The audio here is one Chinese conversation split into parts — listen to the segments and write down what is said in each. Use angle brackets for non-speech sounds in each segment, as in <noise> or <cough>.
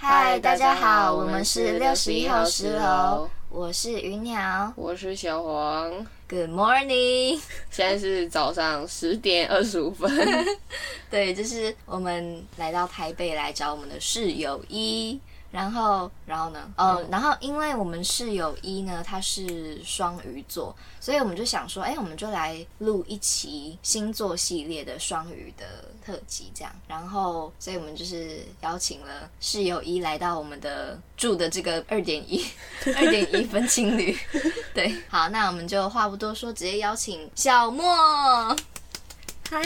嗨，大家好，我们是六十一号十楼，我是云鸟我是小黄，，Good morning。<laughs> 现在是早上十点二十五分。<laughs> 对，就是我们来到台北来找我们的室友一，然后，然后呢，呃，然后因为我们室友一呢，他是双鱼座，所以我们就想说，哎，我们就来录一期星座系列的双鱼的特辑，这样。然后，所以我们就是邀请了室友一来到我们的住的这个二点一 <laughs> 二点一分青旅。<laughs> 对，好，那我们就话不多说，直接邀请小莫。嗨，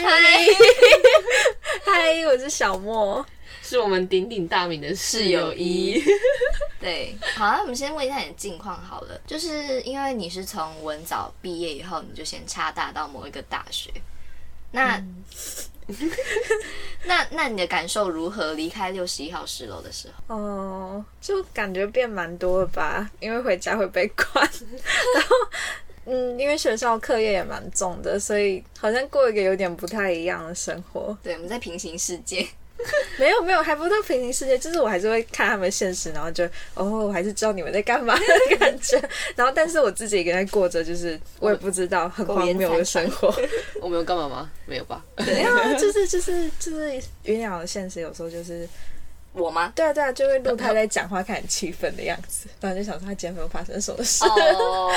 嗨，<laughs> 我是小莫。是我们鼎鼎大名的室友一，对，好，那我们先问一下你的近况好了，就是因为你是从文藻毕业以后，你就先插大到某一个大学，那、<laughs> 那那你的感受如何？离开六十一号十楼的时候，哦，就感觉变蛮多了吧，因为回家会被管，<laughs> 然后。嗯，因为学校课业也蛮重的，所以好像过一个有点不太一样的生活。对，我们在平行世界，<laughs> 没有没有，还不到平行世界，就是我还是会看他们现实，然后就哦，我还是知道你们在干嘛的 <laughs> 感觉。然后，但是我自己一个人过着，就是我也不知道很荒谬的生活。我们有干嘛吗？没有吧？没有啊，就是就是就是云鸟的现实，有时候就是我吗？对啊对啊，就会录他在讲话，看很气愤的样子，然后就想说他今天有没有发生什么事。哦，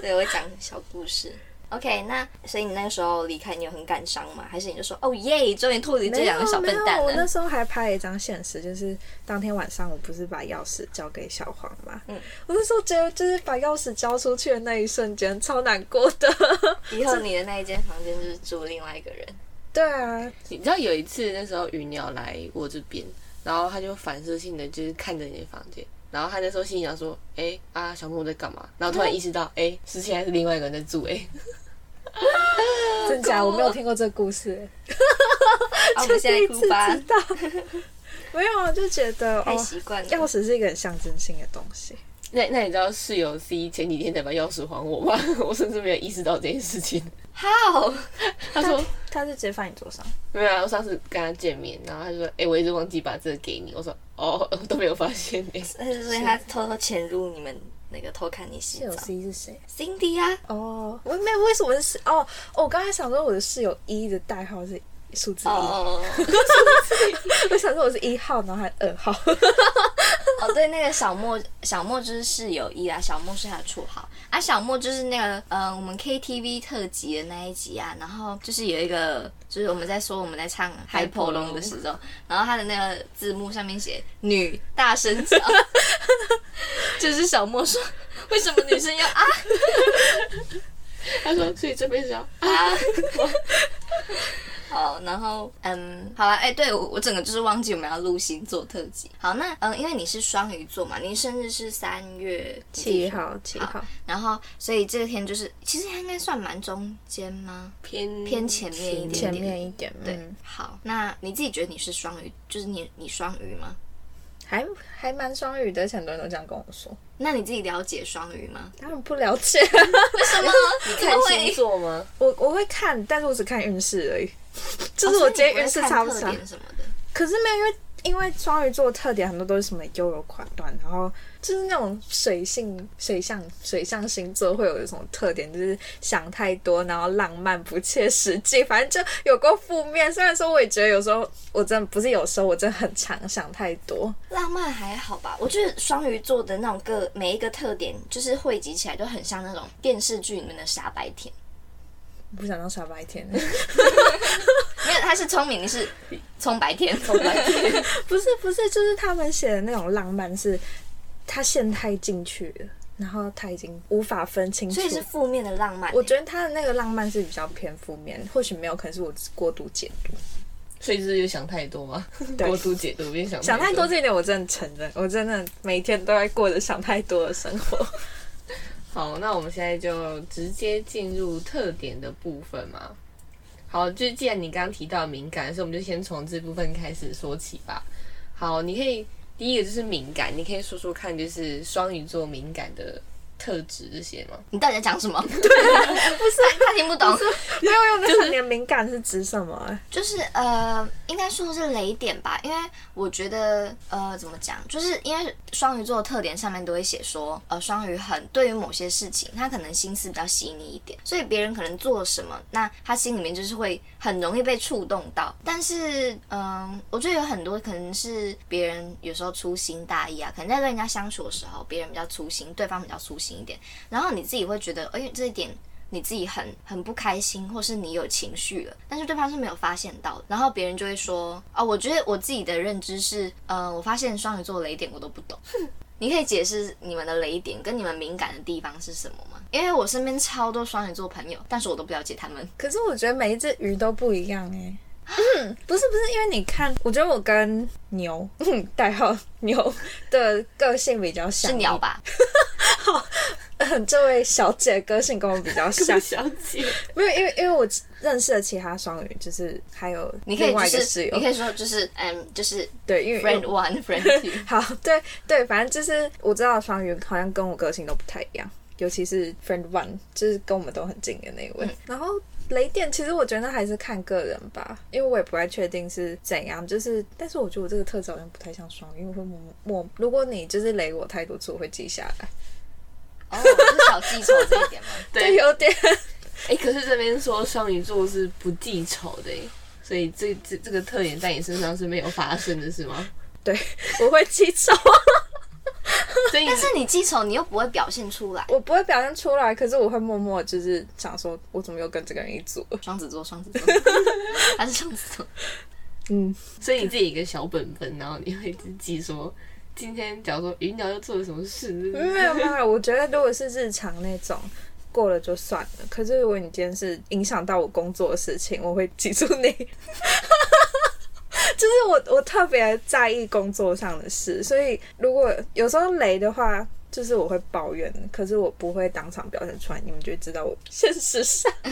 对，我会讲小故事。OK，那所以你那个时候离开，你有很感伤吗？还是你就说哦耶，终于脱离这两个小笨蛋没有我那？时候还拍了一张现实，就是当天晚上我不是把钥匙交给小黄吗，嗯我那时候觉得就是把钥匙交出去的那一瞬间超难过的。以后你的那一间房间就是住另外一个人。<laughs> 对啊，你知道有一次那时候鱼鸟来我这边，然后他就反射性的就是看着你的房间，然后他那时候心里想说，哎、啊小莫在干嘛？然后突然意识到，哎、之前还是另外一个人在住、哎，真假？我没有听过这个故事，<laughs> 啊，我们现在哭吧知，道。没有啊，就觉得 <laughs> 太哦，习惯了。钥匙是一个很象征性的东西。那那你知道室友 C 前几天才把钥匙还我吗？<laughs> 我甚至没有意识到这件事情。好，他说他是直接放你桌上，没有啊，我上次跟他见面，然后他说，哎、我一直忘记把这个给你。我说，哦，都没有发现哎、所以他偷偷潜入你们那个偷看你洗室友。C 是谁？Cindy 啊，哦，我没有，为什么是哦？哦，我刚才想说我的室友一的代号是数字一，哦 <laughs> 我想说我是一号，然后还二号。哦，对，那个小莫，小莫就是室友一啦，小莫是他的绰号啊。小莫就是那个，呃，我们 KTV 特辑的那一集啊，然后就是有一个，就是我们在说我们在唱《海婆龙》的时候，然后他的那个字幕上面写“女大声叫”，<laughs> 就是小莫说，为什么女生要啊 <laughs> 他说，所以这辈子要啊？好，然后嗯，好了，哎、对我我整个就是忘记我们要录星座特辑。好，那嗯，因为你是双鱼座嘛，你生日是三月七号，七号，然后所以这天就是其实应该算蛮中间吗？偏偏前面一点前面一点，对，嗯，好，那你自己觉得你是双鱼，就是你你双鱼吗？还还蛮双鱼的，很多人都这样跟我说。那你自己了解双鱼吗？当然不了解，<laughs> 为什么？<laughs> 你看星座吗？我我会看，但是我只看运势而已。<laughs> 就是哦我今天运势差不差？点什么的？可是没有，因为因为双鱼座的特点很多都是什么优柔寡断，然后就是那种水性、水象、水象星座会有一种特点，就是想太多，然后浪漫不切实际，反正就有过负面。虽然说我也觉得有时候我真的不是有时候我真的很常想太多，浪漫还好吧，我觉得双鱼座的那种个每一个特点，就是汇集起来就很像那种电视剧里面的傻白甜。不想当傻白甜。<laughs> 没有，他是聪明，你是聪白甜，聪白甜。<laughs> 不是不是，就是他们写的那种浪漫是，他陷太进去了，然后他已经无法分清楚。所以是负面的浪漫。我觉得他的那个浪漫是比较偏负面，或许没有，可能是我过度解读。所以是又想太多吗？<laughs> 过度解读，变想想太多这一点，我真的承认，我真的每天都在过着想太多的生活。好，那我们现在就直接进入特点的部分嘛。好，就既然你刚刚提到敏感，所以我们就先从这部分开始说起吧。好，你可以第一个就是敏感，你可以说说看，就是双鱼座敏感的特质这些吗？你到底在讲什么？对 <laughs> 不是，他听不懂。没有没有，那你的敏感是指什么？就是呃，应该说是雷点吧，因为我觉得呃，怎么讲，就是因为双鱼座的特点上面都会写说，呃，双鱼很对于某些事情，他可能心思比较细腻一点，所以别人可能做了什么，那他心里面就是会很容易被触动到。但是嗯、我觉得有很多可能是别人有时候粗心大意啊，可能在跟人家相处的时候，别人比较粗心，对方比较粗心一点，然后你自己会觉得，哎、这一点。你自己很很不开心，或是你有情绪了，但是对方是没有发现到的，然后别人就会说啊、我觉得我自己的认知是，呃，我发现双鱼座雷点我都不懂，<laughs> 你可以解释你们的雷点跟你们敏感的地方是什么吗？因为我身边超多双鱼座朋友，但是我都不了解他们。可是我觉得每一只鱼都不一样哎、嗯，<laughs> 不是不是，因为你看，我觉得我跟牛，嗯，代号牛的个性比较像，是鸟？吧？<laughs> 嗯，这位小姐个性跟我比较像，小姐，<laughs> 没有，因为因为我认识的其他双鱼，就是还有你可以另外就是一个室友，你可以说就是嗯，就是对，因为 friend one <laughs> friend two。好，对对，反正就是我知道双鱼好像跟我个性都不太一样，尤其是 friend one，就是跟我们都很近的那一位。然后雷电，其实我觉得还是看个人吧，因为我也不太确定是怎样，就是，但是我觉得我这个特质好像不太像双鱼，因为我会默默，如果你就是雷我太多次，我会记下来，哦，是小记仇这一点吗？<laughs> 对，有点。<laughs> 哎、可是这边说双鱼座是不记仇的、欸，所以这这这个特点在你身上是没有发生的，是吗？对，<laughs> 我会记仇，所以但是你记仇，你又不会表现出来。我不会表现出来，可是我会默默就是想说，我怎么又跟这个人一组？双子座，双子座，他是双子座。嗯，所以你自己一个小本本，然后你会自己记说，今天假如说云鸟又做了什么事，没有没有，我觉得如果是日常那种过了就算了。可是如果你今天是影响到我工作的事情，我会记住你。<laughs> 就是我我特别在意工作上的事，所以如果有时候雷的话，就是我会抱怨，可是我不会当场表现出来，你们就会知道我现实上 <laughs>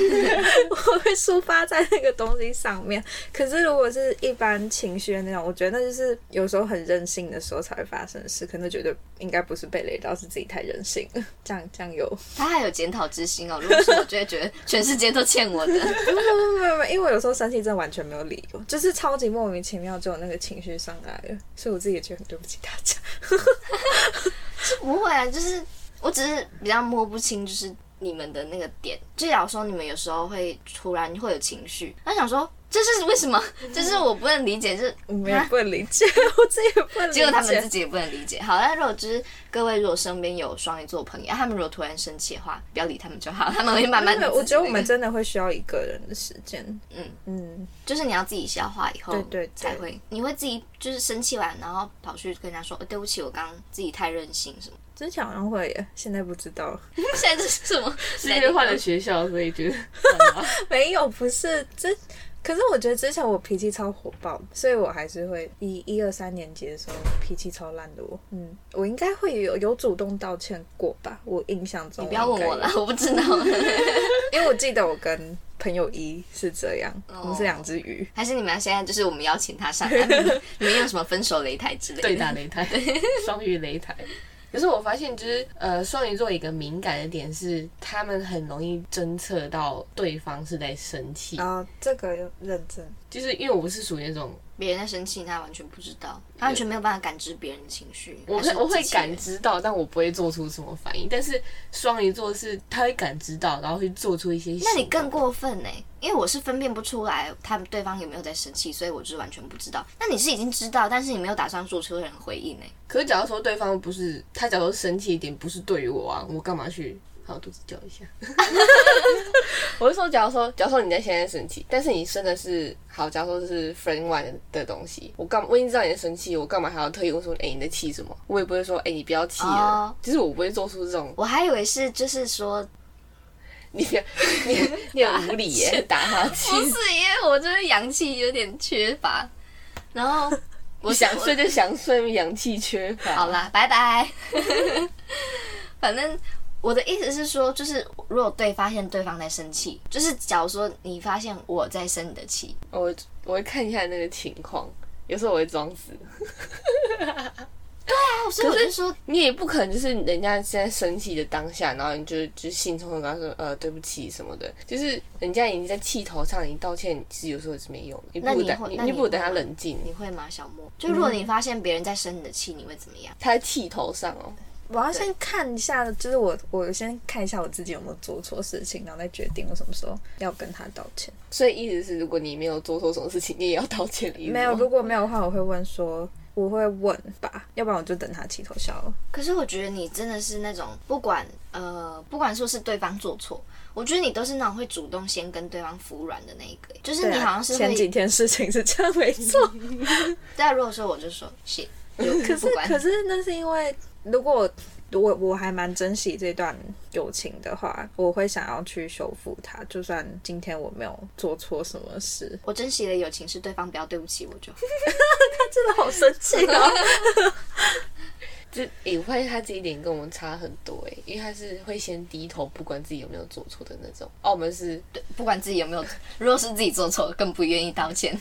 我会抒发在那个东西上面。可是如果是一般情绪的那种，我觉得那就是有时候很任性的时候才会发生的事，可能觉得应该不是被雷到，是自己太任性了。这样 <laughs> 这样有他还有检讨之心哦。如果是我，就会觉得全世界都欠我的。<laughs> 没有没有没有，因为我有时候生气真的完全没有理由，就是超级莫名其妙就有那个情绪上来了，所以我自己也觉得很对不起大家。<laughs> 不会啊，就是我只是比较摸不清，就是你们的那个点。就假如说你们有时候会突然会有情绪，那想说这是为什么？<laughs> 这是我不能理解，就是我们也不能理解，<laughs> 我自己也不能理解。结果他们自己也不能理解。好，那如果就是各位如果身边有双鱼座朋友，他们如果突然生气的话，不要理他们就好，他们会慢慢的。我觉得我们真的会需要一个人的时间。嗯嗯，就是你要自己消化以后，对对对才会，你会自己就是生气完，然后跑去跟人家说，呃对不起，我刚刚自己太任性什么。之前好像会耶，现在不知道。<laughs> 现在这是什么？是因为换了学校，所以觉得算了吧没有，不是这。可是我觉得之前我脾气超火爆，所以我还是会一一二三年级的时候脾气超烂的我。嗯，我应该会有有主动道歉过吧？我印象中你不要问我了了，，我不知道。<laughs> 因为我记得我跟朋友一是这样，我们是两只鱼。还是你们现在就是我们邀请他上来，你们你们用什么分手擂台之类的？对打擂台，<laughs> 双鱼擂台。可是我发现，就是呃，双鱼座一个敏感的点是，他们很容易侦测到对方是在生气。然后这个要认真，就是因为我是属于那种，别人在生气，他完全不知道，他完全没有办法感知别人的情绪。我会我会感知到，但我不会做出什么反应。但是双鱼座是他会感知到，然后去做出一些。那你更过分呢、因为我是分辨不出来他们对方有没有在生气，所以我就是完全不知道。那你是已经知道，但是你没有打算做出任何回应呢、可是假如说对方不是他，假如生气一点不是对于我啊，我干嘛去？好，肚子叫一下。<laughs> 我是说，假如说，假如说你在现在生气，但是你生的是好，假如说是 friend one 的东西，我干我已经知道你在生气，我干嘛还要特意问说，哎、你在气什么？我也不会说，哎、你不要气了。哦就是我不会做出这种，我还以为是就是说，你你你很无理耶，打哈不。是因为我就是阳气有点缺乏，然后我想睡就想睡，阳气缺乏。好啦，拜拜。<laughs> 反正我的意思是说，就是如果对发现对方在生气，就是假如说你发现我在生你的气，我我会看一下那个情况，有时候我会装死。<laughs> 对啊，所以我就说，你也不可能就是人家现在生气的当下，然后你就就兴冲冲跟他说呃对不起什么的，就是人家已经在气头上，你道歉其实有时候也是没用的，你不那你会那你你不如等他冷静，你会吗，小莫？就如果你发现别人在生你的气，你会怎么样？他在气头上哦。我要先看一下，就是我我先看一下我自己有没有做错事情，然后再决定我什么时候要跟他道歉。所以意思是，如果你没有做错什么事情，你也要道歉的意思吗没有，如果没有的话，我会问说，我会问吧，要不然我就等他气头消了。可是我觉得你真的是那种不管呃，不管说是对方做错，我觉得你都是那种会主动先跟对方服软的那一个，就是你好像是会前几天事情是这样，没错。<laughs> 对啊。如果说我就说 <laughs> 可是可是那是因为，如果我我还蛮珍惜这段友情的话，我会想要去修复它，就算今天我没有做错什么事，<laughs> 我珍惜的友情是对方不要对不起我就 <laughs> 他。真的好生气哦。<laughs> 就诶、我发现他这一点跟我们差很多诶、因为他是会先低头，不管自己有没有做错的那种。哦，我们是，对，不管自己有没有，如果是自己做错，更不愿意道歉。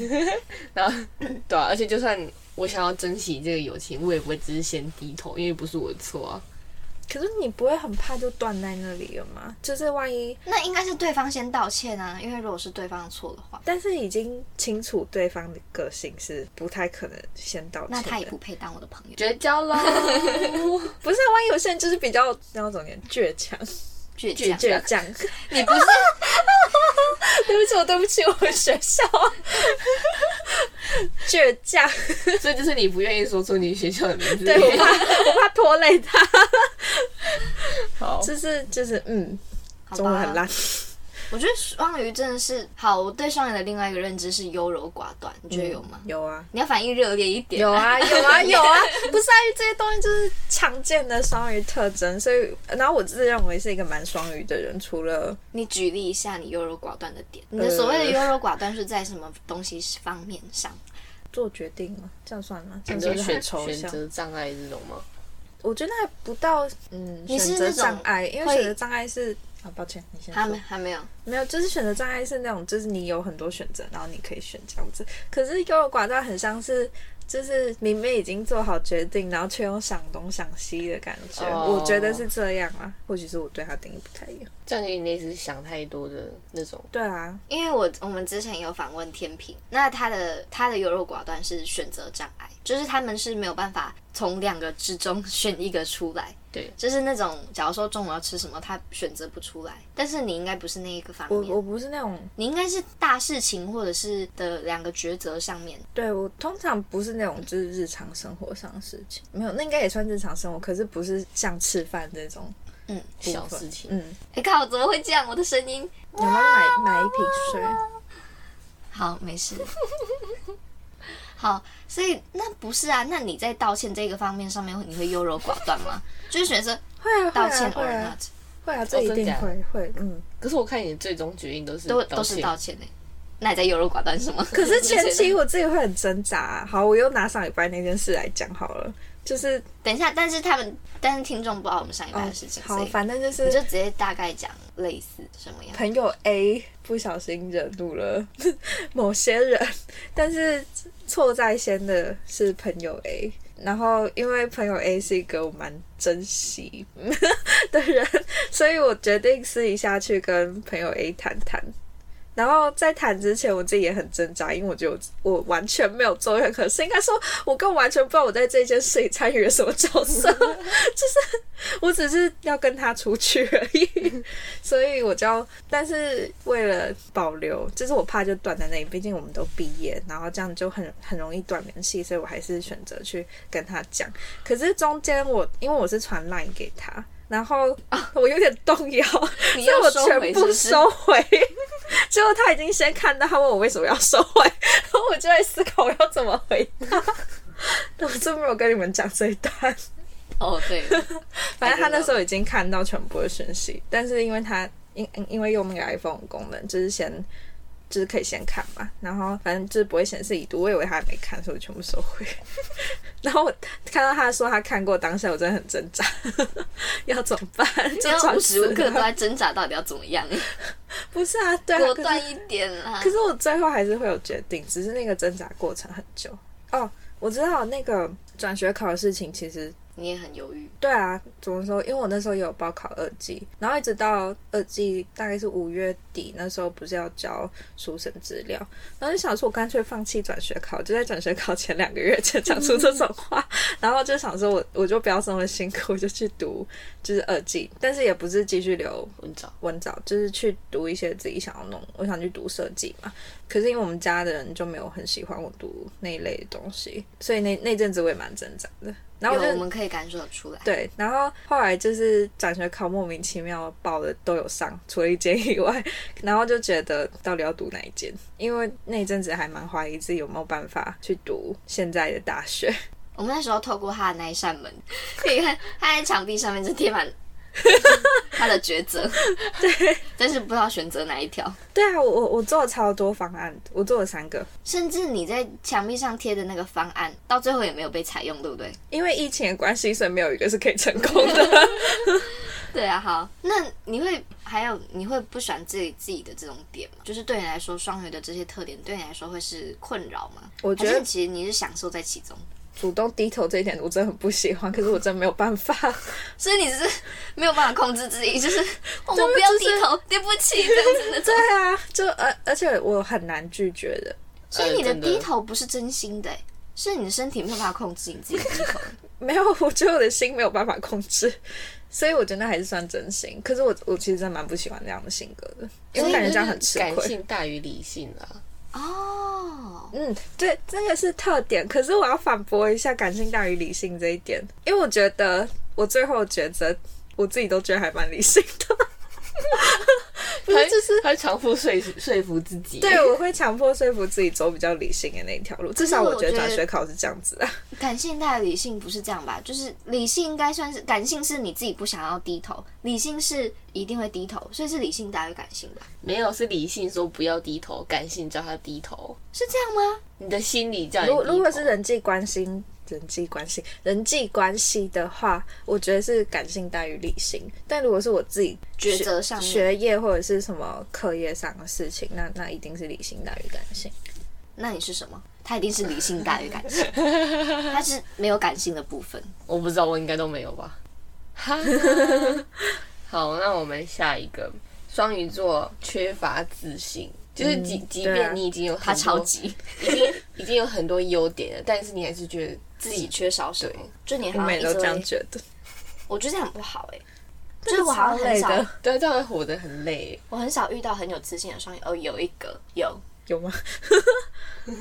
然后 <coughs> 对啊，而且就算我想要珍惜这个友情，我也不会只是先低头，因为不是我的错啊。可是你不会很怕就断在那里了吗？就是万一，那应该是对方先道歉啊，因为如果是对方的错的话，但是已经清楚对方的个性是不太可能先道歉。那他也不配当我的朋友。绝交了！<laughs> 不是啊，万一有些人就是比较那种点倔强、倔强，倔强。<laughs> 你不是 <laughs> 对不起，我对不起我们学校。<laughs> 倔强，<laughs> 所以就是你不愿意说出你学校的名字。对我怕我怕拖累他，好，就是就是嗯，中文很烂。我觉得双鱼真的是好。我对双鱼的另外一个认知是优柔寡断，你觉得有吗？有啊，你要反应热烈一点。有啊，有啊，<laughs> 有啊！不是啊，这些东西就是常见的双鱼特征，所以，然后我自认为是一个蛮双鱼的人，除了你举例一下你优柔寡断的点。你的所谓的优柔寡断是在什么东西方面上？做决定吗，这样算吗？这样是不是选很抽象？选择障碍这种吗？我觉得还不到嗯你是选择那种障碍，因为会选择障碍是啊，抱歉，你先还没说。还没有。没有，就是选择障碍是那种，就是你有很多选择，然后你可以选这样子。可是优柔寡断很像是，就是明明已经做好决定，然后却又想东想西的感觉。哦我觉得是这样啊，或许是我对他定义不太一样。这样有点类似想太多的那种。对啊，因为我我们之前有访问天平，那他的他的优柔寡断是选择障碍，就是他们是没有办法从两个之中选一个出来，对，就是那种假如说中午要吃什么，他选择不出来。但是你应该不是那一个方面，我我不是那种，你应该是大事情或者是的两个抉择上面。对我通常不是那种就是日常生活上的事情，没有，那应该也算日常生活，可是不是像吃饭这种嗯，小事情嗯，哎靠，怎么会这样？我的声音有没有买买一瓶水？好，没事。<laughs> 好，所以那不是啊？那你在道歉这个方面上面，你会优柔寡断吗？就是选择会啊，道歉会 or 啊 not，会啊，这一定会会，嗯。可是我看你的最终决定都是都都是道歉道歉呢、那你在优柔寡断什么？可是前期我自己会很挣扎、啊。好，我又拿上礼拜那件事来讲好了，就是等一下，但是他们，但是听众不知道我们上一班的事情，所好，反正就是你就直接大概讲类似什么样。朋友 A 不小心惹怒了 <laughs> 某些人，但是错在先的是朋友 A。然后，因为朋友 A 是一个我蛮珍惜 <laughs> 的人，所以我决定私底下去跟朋友 A 谈谈。然后在谈之前，我自己也很挣扎，因为我觉得我完全没有做任何事，应该说我更完全不知道我在这件事里参与了什么角色，<laughs> 就是我只是要跟他出去而已。<laughs> 所以我就要，但是为了保留，就是我怕就断在那里，毕竟我们都毕业，然后这样就很很容易断联系，所以我还是选择去跟他讲。可是中间我因为我是传 line 给他。然后我有点动摇，<laughs> 你所以我全部？收回。<laughs> 结果他已经先看到，他问我为什么要收回，<laughs> 然后我就在思考我要怎么回答。我真没有跟你们讲这一段。哦，对，反正他那时候已经看到全部的讯息，但是因为他因因因为用那个 iPhone 功能，就是先就是可以先看嘛，然后反正就是不会显示已读，我以为他还没看，所以我全部收回。<laughs> 然后我看到他说他看过，当下我真的很挣扎，<laughs> 要怎么办？<laughs> 就无时无刻都在挣扎，到底要怎么样？不是啊，对啊，果断一点啦可。是我最后还是会有决定，只是那个挣扎过程很久。哦，我知道那个转学考的事情，其实你也很犹豫。对啊，怎么说？因为我那时候也有报考二技，然后一直到二技大概是五月底，那时候不是要交书审资料，然后就想说，我干脆放弃转学考，就在转学考前两个月就讲出这种话，<laughs> 然后就想说我我就不要这么辛苦，我就去读就是二技，但是也不是继续留文藻，文藻，就是去读一些自己想要弄，我想去读设计嘛。可是因为我们家的人就没有很喜欢我读那一类的东西，所以那那阵子我也蛮挣扎的。然后我们可以感受得出来。对，然后后来就是转学考莫名其妙报的都有上，<laughs> 除了一间以外，然后就觉得到底要读哪一间？因为那一阵子还蛮怀疑自己有没有办法去读现在的大学。<laughs> 我们那时候透过他的那一扇门，可以看他在墙壁上面就贴满 <laughs> 他的抉择，对，但是不知道选择哪一条。对啊，我我我做了超多方案，我做了三个，甚至你在墙壁上贴的那个方案，到最后也没有被采用，对不对？因为疫情的关系，所以没有一个是可以成功的。<laughs> 对啊，好，那你会还有你会不喜欢自己自己的这种点吗？就是对你来说，双鱼的这些特点对你来说会是困扰吗？我觉得其实你是享受在其中，主动低头这一点我真的很不喜欢，可是我真没有办法。<laughs> 所以你是没有办法控制自己，就是、哦我不要低头，对不起这样子的。对啊，就而而且我很难拒绝的。所以你的低头不是真心的、欸，是你的身体没有办法控制你自己低头。<laughs> 没有，我觉得我的心没有办法控制，所以我觉得那还是算真心。可是我我其实真的蛮不喜欢这样的性格的，因为我感觉这样很吃亏感亏。性大于理性啦。哦，嗯，对，这个是特点。可是我要反驳一下感性大于理性这一点，因为我觉得我最后的抉择，我自己都觉得还蛮理性的。<laughs> 不他是，就是他强迫说服说服自己。对，我会强迫说服自己走比较理性的那一条路。至少我觉得转学考是这样子啊。<laughs> 感性大于理性不是这样吧？就是理性应该算是感性是你自己不想要低头，理性是一定会低头，所以是理性大于感性吧？没有是理性说不要低头，感性叫他低头。是这样吗？你的心理叫你低头。如如果是人际关系、人际关系、人际关系的话，我觉得是感性大于理性。但如果是我自己抉择上学业或者是什么课业上的事情，那那一定是理性大于感性。那你是什么？他一定是理性大于感性，他是没有感性的部分。我不知道，我应该都没有吧。<laughs> 好，那我们下一个双鱼座缺乏自信，就是即即便你已经有他超级已经已经有很多优点了，但是你还是觉得自自己己缺少什么，就你我好像一直每都这样，觉得，我觉得这样很不好哎、就就是我好像很少，对这样会活得很累。我很少遇到很有自信的双鱼。哦，有一个有有吗？<laughs> 他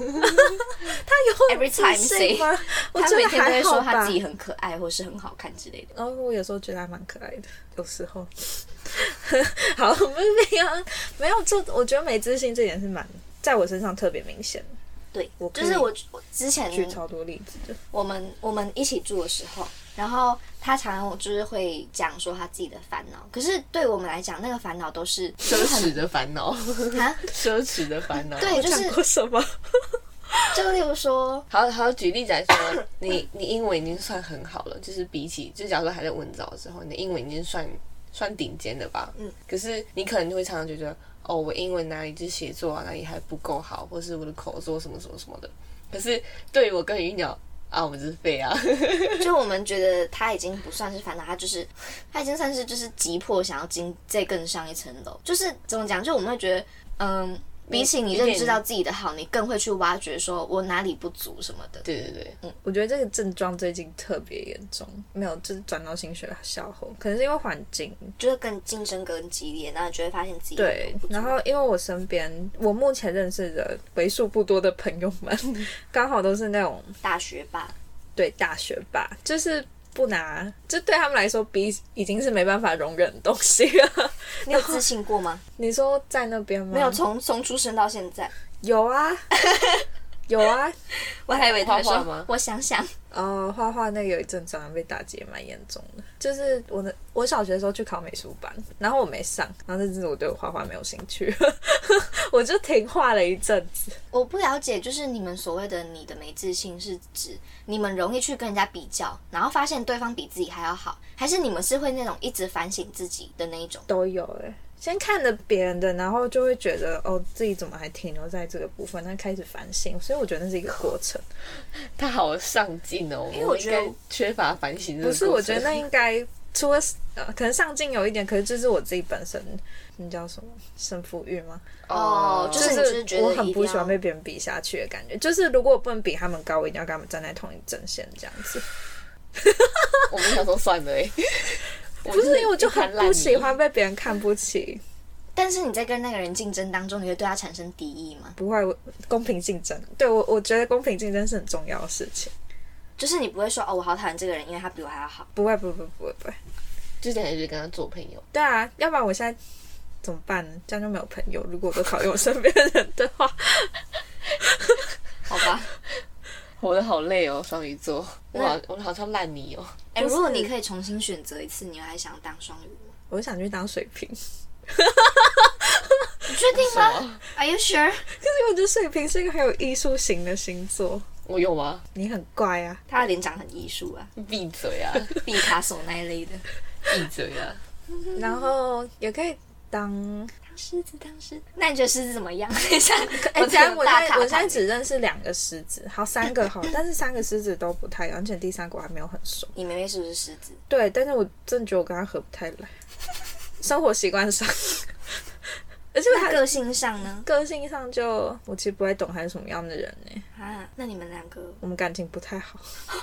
有 Every time 自信吗？他每天都会说他自。己很可爱或是很好看之类的。然后我有时候觉得还蛮可爱的，有时候。<laughs> 好，没有，这我觉得没自信这点是蛮在我身上特别明显的，对，就是我我之前举超多例子的。我们我们一起住的时候，然后他常常就是会讲说他自己的烦恼，可是对我们来讲，那个烦恼都是 <laughs> <laughs> 奢侈的烦恼，啊，奢侈的烦恼。对，就是过什么？<laughs> 就例如说，好好举例子来说，你你英文已经算很好了，就是比起，就假如说还在文藻的时候，你的英文已经算算顶尖的吧。嗯。可是你可能就会常常觉得，哦，我英文哪里就写作啊哪里还不够好，或是我的口说什么什么什么的。可是对于我跟鱼鸟啊，我们就是废啊。<laughs> 就我们觉得他已经不算是烦恼，他就是他已经算是就是急迫想要进再更上一层楼。就是怎么讲？就我们会觉得，嗯，比起你认知到自己的好，你更会去挖掘说我哪里不足什么的。对对对，嗯。我觉得这个症状最近特别严重，没有，就是转到新学校后，可能是因为环境，就是更竞争更激烈，然后你就会发现自己对然后因为我身边我目前认识的为数不多的朋友们，<laughs> 刚好都是那种大学霸，对大学霸，就是不拿，这对他们来说，比已经是没办法容忍的东西了。<laughs> 你有自信过吗？你说在那边吗？没有，从从出生到现在，有啊，<laughs> 有啊。<laughs> 我还以为他会说画画吗我想想，哦，画画那个有一阵常常被打击，蛮严重的。就是我的，我小学的时候去考美术班，然后我没上，然后那阵子我对我画画没有兴趣，<laughs> 我就停画了一阵子。我不了解，就是你们所谓的你的没自信，是指你们容易去跟人家比较，然后发现对方比自己还要好，还是你们是会那种一直反省自己的那一种？都有哎、先看着别人的，然后就会觉得哦，自己怎么还停留在这个部分，那开始反省。所以我觉得那是一个过程。他好上进哦，因为我觉得应该缺乏反省这个不是，我觉得那应该除了呃，可能上进有一点，可是这是我自己本身，你叫什么胜负欲吗？哦就就是我很不喜欢被别人比下去的感觉。就是如果我不能比他们高，我一定要跟他们站在同一阵线这样子。<laughs> 我们想说算了哎，<laughs> <laughs> 不不是因为我就很不喜欢被别人看不起，但是你在跟那个人竞争当中，你会对他产生敌意吗？不会我公平竞争。对我，我觉得公平竞争是很重要的事情。就是你不会说哦，我好讨厌这个人，因为他比我还要好。不会，不会，不会，不会。就感觉就是跟他做朋友。对啊，要不然我现在怎么办呢？这样就没有朋友。如果我都讨厌我身边的人的话，<laughs> 好吧，<laughs> 活得好累哦，双鱼座，我好我好像烂泥哦。哎、如果你可以重新选择一次，你还想当双鱼吗？我想去当水瓶。<laughs> 你确定什吗？Are you sure？可是我觉得水瓶是一个很有艺术型的星座，我有吗？你很怪啊。他的脸长很艺术啊，闭嘴啊！<laughs> 毕卡索那一类的。闭嘴啊！然后也可以当，当狮子，当狮子。那你觉得狮子怎么样？<laughs> 等一下，哎、我既然我现在我现在只认识两个狮子，好三个好，<laughs> 但是三个狮子都不太一样，而且第三个我还没有很熟。你妹妹是不是狮子？对，但是我真的觉得我跟他合不太来，生活习惯上，而且他个性上呢？个性上就我其实不太懂他是什么样的人呢，啊，那你们两个，我们感情不太好。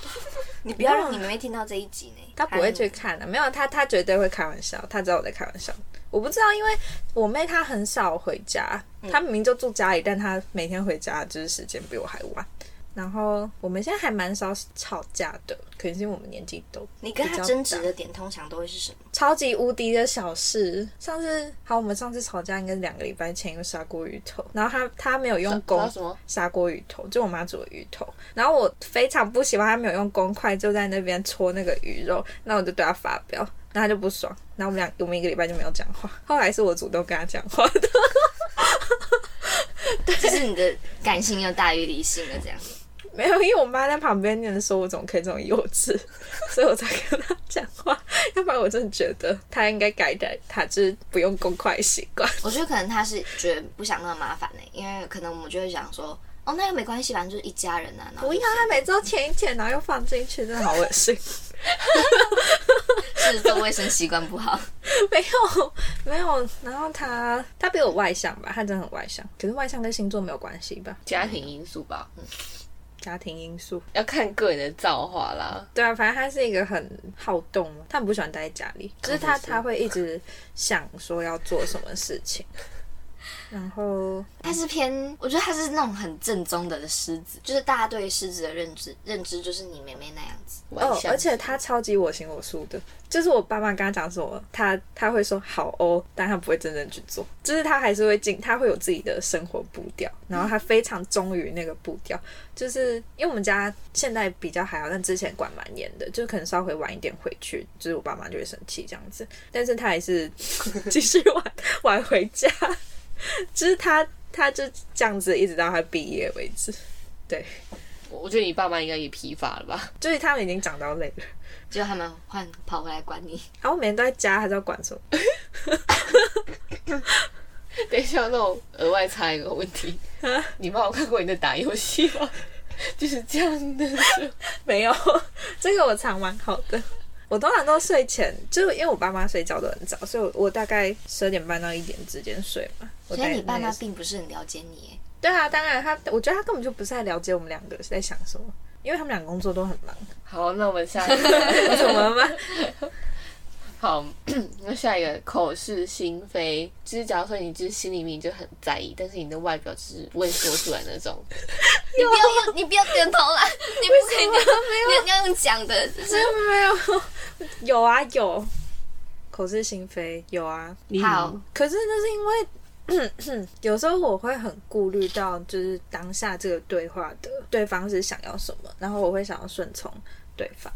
<laughs> 你不要让你妹妹听到这一集呢。<laughs> 他不会去看的，没有他，他绝对会开玩笑，他知道我在开玩笑。我不知道，因为我妹她很少回家，她明明就住家里，但她每天回家就是时间比我还晚。然后我们现在还蛮少吵架的，可能是因为我们年纪都你跟他争执的点通常都会是什么？超级无敌的小事。上次好，我们上次吵架应该是两个礼拜前，因为砂锅鱼头，然后他他没有用找公？砂锅鱼头，就我妈煮的鱼头。然后我非常不喜欢他没有用公筷就在那边戳那个鱼肉，那我就对他发飙，然后他就不爽。然后我们俩我们一个礼拜就没有讲话。后来是我主动跟他讲话的，<laughs> 就是你的感性要大于理性的这样。没有，因为我妈在旁边念说我怎么可以这么幼稚，所以我才跟她讲话。要不然我真的觉得她应该改改，她就是不用公筷习惯。我觉得可能她是觉得不想那么麻烦呢、因为可能我们就会想说，哦，那又没关系，反正就是一家人啊。然后不要，就是他每周舔一舔，然后又放进去，真的好恶心。<laughs> 是做卫生习惯不好。<laughs> 没有，没有。然后他他比我外向吧，他真的很外向。可是外向跟星座没有关系吧？家庭因素吧，嗯家庭因素。要看个人的造化啦。对啊，反正他是一个很好动，他很不喜欢待在家里，就是他他会一直想说要做什么事情。然后他是偏，我觉得他是那种很正宗的狮子，就是大家对狮子的认知认知就是你妹妹那样子。哦，而且他超级我行我素的，就是我爸妈跟他讲什么，他他会说好哦，但他不会真正去做，就是他还是会进，他会有自己的生活步调，然后他非常忠于那个步调，就是因为我们家现在比较还好，但之前管蛮严的，就是可能稍微晚一点回去，就是我爸妈就会生气这样子，但是他还是 <laughs> 继续晚晚回家，<laughs> 就是他他就这样子一直到他毕业为止，对，我我觉得你爸妈应该也疲乏了吧？就是他们已经长到累了。就他们换跑回来管你，然后我每天都在家，还是要管什么？<laughs> 等一下，那种额外插一个问题，你妈有看过你在打游戏吗？<laughs> 就是这样的，没有，这个我藏蛮好的。我通常都睡前，就是因为我爸妈睡觉都很早，所以我我大概十二点半到一点之间睡嘛。我所以你爸妈并不是很了解你耶。对啊，当然他，我觉得他根本就不是在了解我们两个是在想什么，因为他们俩工作都很忙。好，那我们下一个，<laughs> 怎么办？好，那下一个口是心非，就是假如说你就是心里面就很在意，但是你的外表就是不会说出来那种。<laughs> 你不要用，你不要点头啦，你不可以点，你你要用讲的，真的没有，有啊有，口是心非有啊。好。可是那是因为 <coughs> 有时候我会很顾虑到，就是当下这个对话的对方是想要什么，然后我会想要顺从对方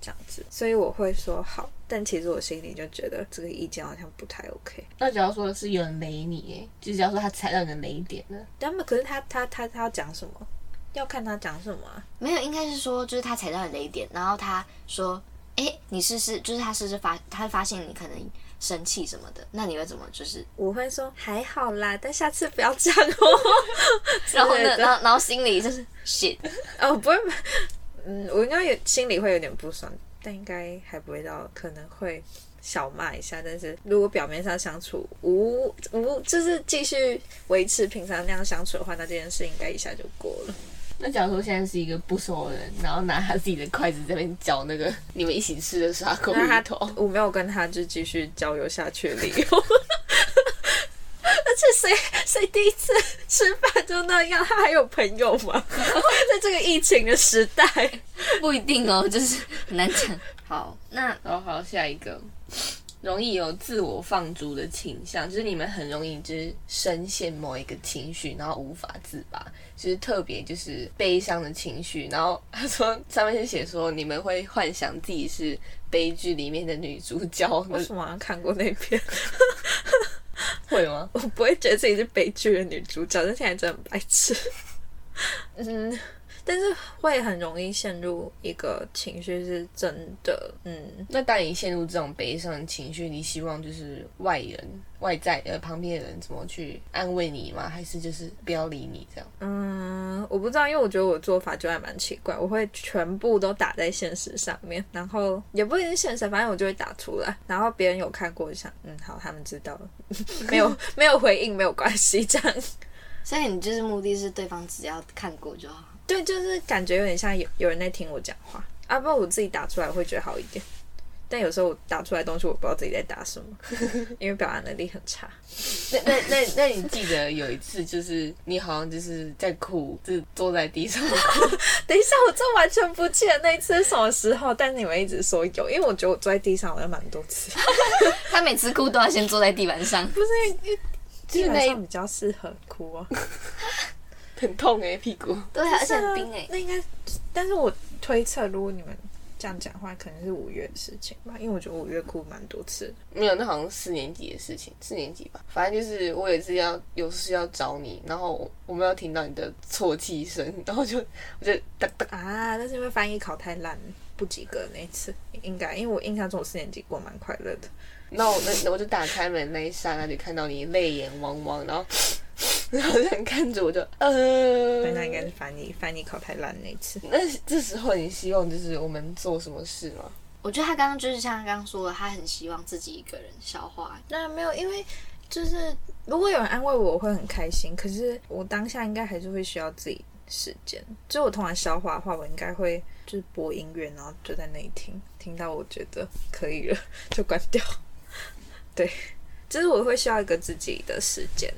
这样子，所以我会说好，但其实我心里就觉得这个意见好像不太 OK。那只要说是有人雷你，哎，就只要说他踩到你的雷点了，但可是他他他他要讲什么，要看他讲什么啊。没有，应该是说就是他踩到了雷点，然后他说哎、你试试，就是他试试发，他发现你可能生气什么的，那你会怎么就是？我会说还好啦，但下次不要这样哦。<laughs> 然后呢，然后然后心里就是 shit，哦，不会，嗯，我应该有心里会有点不爽，但应该还不会到，可能会小骂一下。但是如果表面上相处无无，就是继续维持平常那样相处的话，那这件事应该一下就过了。那假如说现在是一个不熟的人，然后拿他自己的筷子在那边嚼那个你们一起吃的砂锅那他鱼头，我没有跟他就继续交流下去的理由。<laughs> 而且谁谁第一次吃饭就那样，他还有朋友吗？<laughs> 在这个疫情的时代，不一定哦，就是很难讲。<laughs> 好，那然后好下一个，容易有自我放逐的倾向，就是你们很容易就是深陷某一个情绪，然后无法自拔，就是特别就是悲伤的情绪。然后他说上面是写说你们会幻想自己是悲剧里面的女主角，为什么看过那篇？<laughs> 会吗？我不会觉得自己是悲剧的女主角，但现在真的很白痴。嗯，但是会很容易陷入一个情绪，是真的。嗯，那当你陷入这种悲伤的情绪，你希望就是外人、外在呃旁边的人怎么去安慰你吗？还是就是不要理你这样？嗯，我不知道，因为我觉得我做法就还蛮奇怪，我会全部都打在现实上面，然后也不一定现实，反正我就会打出来，然后别人有看过，就想嗯好，他们知道了，没有 <laughs> 没有回应没有关系，这样所以你就是目的是对方只要看过就好。对，就是感觉有点像有有人在听我讲话，啊，不过我自己打出来会觉得好一点。但有时候我打出来的东西，我不知道自己在打什么，<laughs> 因为表达能力很差。那那那那你记得有一次，就是你好像就是在哭，就是坐在地上哭，<laughs> 等一下，我这完全不记得那一次是什么时候，但是你们一直说有，因为我觉得我坐在地上好像蛮多次，<laughs> 他每次哭都要先坐在地板上，不是因为地板上比较适合哭啊。很痛哎、屁股。对啊，而且很冰哎、那应该，但是我推测，如果你们这样讲话，可能是五月的事情吧，因为我觉得五月哭蛮多次。没有，那好像四年级的事情，四年级吧。反正就是我有一次要有事要找你，然后我们要听到你的啜泣声，然后就我就哒哒，啊，那是因为翻译考太烂，不及格那一次，应该，因为我印象中我四年级过蛮快乐的。那我那我就打开门那一刹那就看到你泪眼汪汪，然后然后这样看着我就呃对，，那应该是翻译翻译考太烂那次。那这时候你希望就是我们做什么事吗？我觉得他刚刚就是像他刚刚说的，他很希望自己一个人消化。那没有，因为就是如果有人安慰我，我会很开心。可是我当下应该还是会需要自己时间。就我通常消化的话，我应该会就是播音乐，然后就在那里听，听到我觉得可以了就关掉。<laughs> 对，就是我会需要一个自己的时间。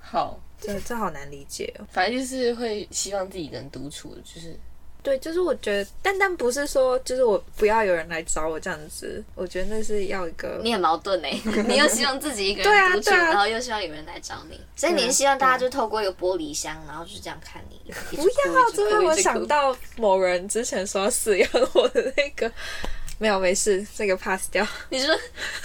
好，这这好难理解哦。反正就是会希望自己能独处，就是对，就是我觉得，但但不是说就是我不要有人来找我这样子，我觉得那是要一个你很矛盾哎、<laughs> 你又希望自己一个对啊人独处，对啊然后又希望有人来找你，所以你是希望大家就透过一个玻璃箱，然后就这样看你。不不要，这让我想到某人之前说要饲养我的那个，没有没事，这个 pass 掉。你说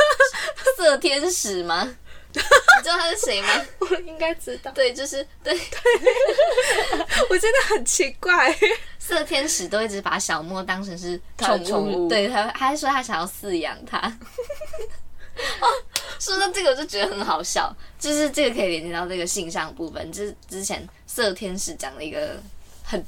<laughs> 色天使吗？<laughs> 你知道他是谁吗？<laughs> 我应该知道，对，就是对对 <laughs> 我真的很奇怪。色天使都一直把小莫当成是宠宠物对他，他还说他想要饲养他。哦，说到这个我就觉得很好笑，就是这个可以连接到这个性向部分，就是之前色天使讲了一个很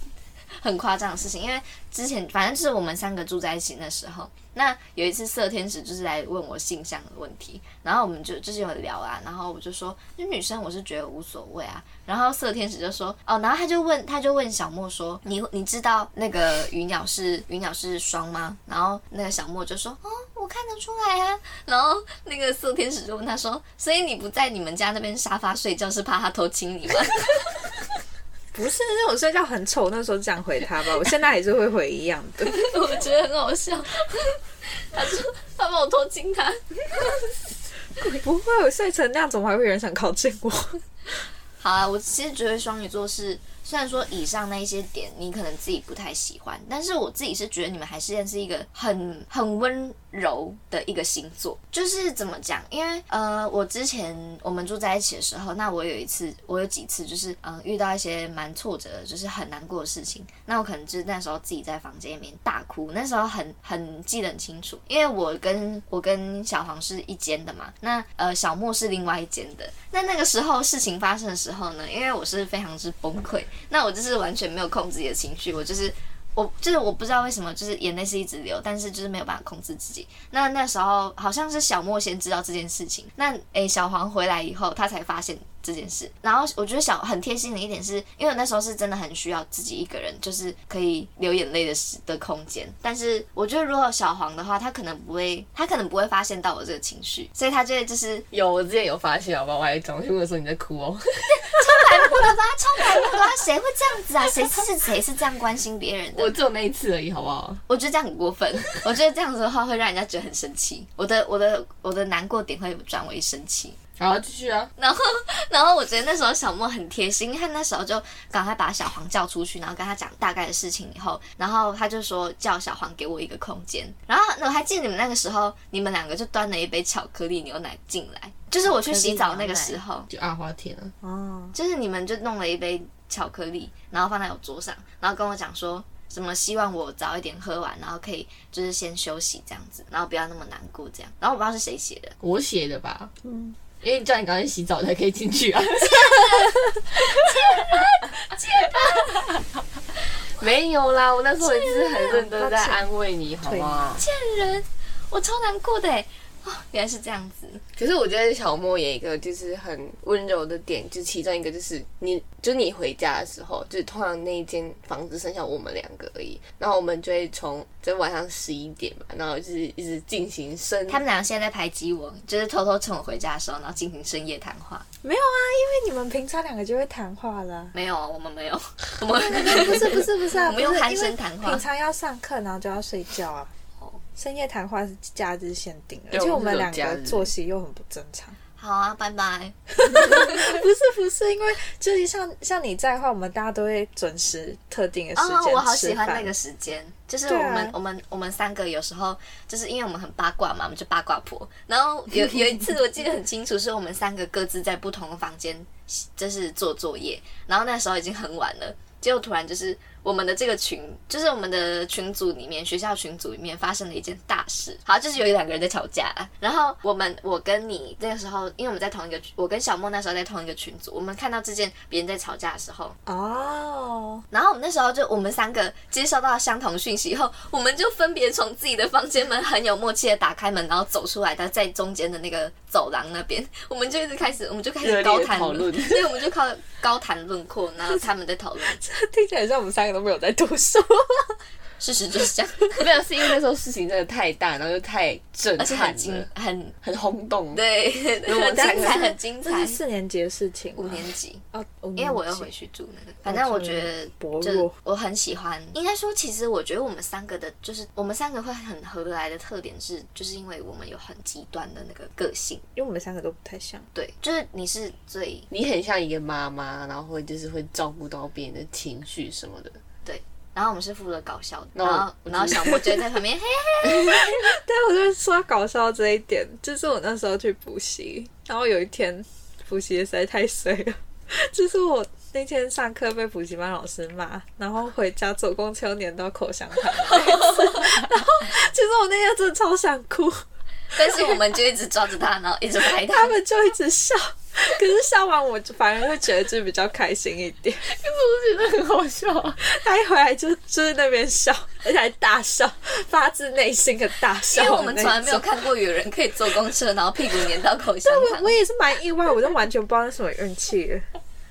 很夸张的事情，因为之前反正就是我们三个住在一起那时候，那有一次色天使就是来问我性向的问题，然后我们就就是有聊啊，然后我就说，就女生我是觉得无所谓啊，然后色天使就说，哦，然后他就问他就问小莫说，你你知道那个鱼鸟是鱼鸟是双吗？然后那个小莫就说，哦，我看得出来啊，然后那个色天使就问他说，所以你不在你们家那边沙发睡觉是怕他偷亲你吗？不是那种睡觉很丑，那时候这样回他吧，<laughs> 我现在还是会回一样的。<laughs> 我觉得很好笑。<laughs> 他说他帮我偷亲他，不会，我睡成那样，怎么还会有人想靠近我？好啊，我其实觉得双鱼座是，虽然说以上那一些点你可能自己不太喜欢，但是我自己是觉得你们还是是一个很很温柔的一个星座。就是怎么讲？因为呃，我之前我们住在一起的时候，那我有一次，我有几次就是嗯、遇到一些蛮挫折，就是很难过的事情。那我可能就是那时候自己在房间里面大哭，那时候很很记得很清楚，因为我跟我跟小黄是一间的嘛，那呃小莫是另外一间的。那那个时候事情发生的时候呢，因为我是非常之崩溃，那我就是完全没有控制自己的情绪，我就是。我就是我不知道为什么，就是眼泪是一直流，但是就是没有办法控制自己。那那时候好像是小莫先知道这件事情，那诶小黄回来以后，他才发现这件事。然后我觉得小很贴心的一点是，因为我那时候是真的很需要自己一个人，就是可以流眼泪的时的空间。但是我觉得如果小黄的话，他可能不会，他可能不会发现到我这个情绪，所以他就会就是有，我之前有发现，好吧，我还转讯问说你在哭哦。<laughs> 白目了吧，超白目了吧，谁会这样子啊？谁是谁是这样关心别人的？我只有那一次而已，好不好？我觉得这样很过分。<laughs> 我觉得这样子的话会让人家觉得很生气。我的我的我的难过点会转为生气。好，继续啊。然后然后我觉得那时候小莫很贴心，因为他那时候就赶快把小黄叫出去，然后跟他讲大概的事情以后，然后他就说叫小黄给我一个空间。然后我还记得你们那个时候，你们两个就端了一杯巧克力牛奶进来，就是我去洗澡那个时候，就阿花甜了，哦，就是你们就弄了一杯巧克力，然后放在我桌上，然后跟我讲说什么希望我早一点喝完，然后可以就是先休息这样子，然后不要那么难过这样。然后我不知道是谁写的，我写的吧？嗯，因为叫你赶快洗澡才可以进去啊。没有啦，我那时候也是很认真在安慰你，好吗？贱人，我超难过的哎。哦，原来是这样子。可是我觉得小莫有一个就是很温柔的点，就其中一个就是你，就是你回家的时候，就是通常那一间房子剩下我们两个而已，然后我们就会从就晚上十一点嘛，然后就是一直进行深，他们两个现在在排挤我，就是偷偷趁我回家的时候，然后进行深夜谈话。没有啊，因为你们平常两个就会谈话了。没有，我们没有，我 <laughs> 们不是不是不是啊，<laughs> 我们用鼾声谈话平常要上课，然后就要睡觉啊。深夜谈话是假日限定而且我们两个作息又很不正常。好啊，拜拜。<laughs> 不是不是，因为就是像像你在的话，我们大家都会准时特定的时间哦，我好喜欢那个时间，就是我们、我们我们三个有时候就是因为我们很八卦嘛，我们就八卦婆。然后有 <laughs> 有一次我记得很清楚，是我们三个各自在不同的房间，就是做作业，然后那时候已经很晚了，结果突然就是我们的这个群，就是我们的群组里面，学校群组里面发生了一件大事。好，就是有两个人在吵架，然后我们我跟你那个时候，因为我们在同一个，我跟小莫那时候在同一个群组，我们看到这件别人在吵架的时候，哦，然后我们那时候就我们三个接收到相同讯息以后，我们就分别从自己的房间门很有默契的打开门，然后走出来的在中间的那个走廊那边，我们就一直开始，我们就开始高谈论，<laughs> 所以，我们就靠高谈论阔，然后他们在讨论，<laughs> 听起来像我们三个都没有在读书。<laughs> 事实就是这样，没有，是因为那时候事情真的太大，然后又太震而且撼很很很轰动。对，我们很精彩，很精彩这是。四年级的事情吗，五年级，哦，五年级因为我要回去住那个，反正我觉得就是薄弱我很喜欢。应该说，其实我觉得我们三个的，就是我们三个会很合得来的特点是，就是因为我们有很极端的那个个性。因为我们三个都不太像。对，就是你是最你很像一个妈妈，然后会就是会照顾到别人的情绪什么的。对，然后我们是负责搞笑的，然后然后小莫就在旁边，嘿，<laughs> 但我就说到搞笑这一点，就是我那时候去补习，然后有一天补习的实在太衰了，<laughs> 就是我那天上课被补习班老师骂，然后回家坐公车又粘到口香糖 <laughs> 然后其实我那天真的超想哭，但是我们就一直抓着他，然后一直拍他。他。们就一直笑，<laughs> 可是笑完我就反而会觉得就比较开心一点。我觉得很好笑啊！他一回来就就是那边笑，而且还大笑，发自内心的大笑因。为我们从来没有看过有人可以坐公车，然后屁股粘到口香糖我我。也是蛮意外，我都完全不知道是什么运气了。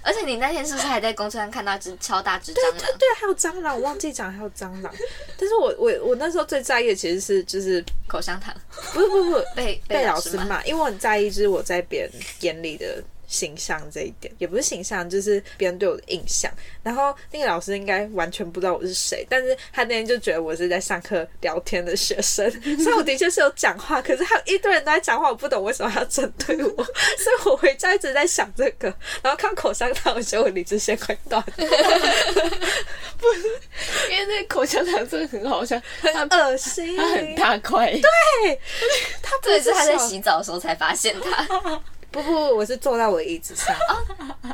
而且你那天是不是还在公车上看到一只超大只蟑螂？对，还有蟑螂，我忘记讲还有蟑螂。<laughs> 但是我我我那时候最在意的其实是就是口香糖不是不是不是被被老师骂。师骂，因为我很在意就是我在别人眼里的形象这一点，也不是形象，就是别人对我的印象。然后那个老师应该完全不知道我是谁，但是他那天就觉得我是在上课聊天的学生，<laughs> 所以我的确是有讲话，可是还有一堆人都在讲话，我不懂为什么要针对我，所以我回家一直在想这个，然后看口香糖，我觉得我理智线快断了。因因为那个口香糖真的很好笑，很恶心，它很大块，对他不是他在洗澡的时候才发现他。<laughs> 不不，我是坐在我椅子上，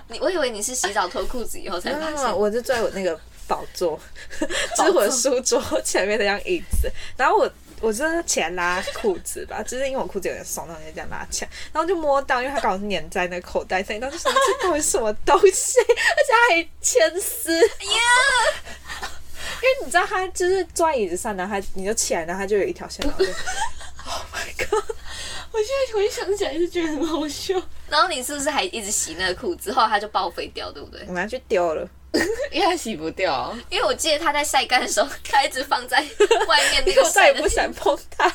你我以为你是洗澡脱裤子以后才发现。我是坐在我那个宝座，<laughs> 就是我的书桌前面那张椅子，然后我。我真的起来拉裤子吧，就是因为我裤子有点松，然后就这样拉起来，然后就摸到，因为它刚好是粘在那个口袋上，然后就想这到底是什么东西，<laughs> 而且它还牵丝。因为你知道他就是坐在椅子上，然后他你就起来，然后他就有一条线，然后就 <laughs> Oh my god！我现在回想起来就觉得很好笑，然后你是不是还一直洗那个裤子？后来它就报废掉，对不对？我拿去丢了，<laughs> 因为它洗不掉。因为我记得它在晒干的时候，它一直放在外面那个我再也不晒的地想碰它。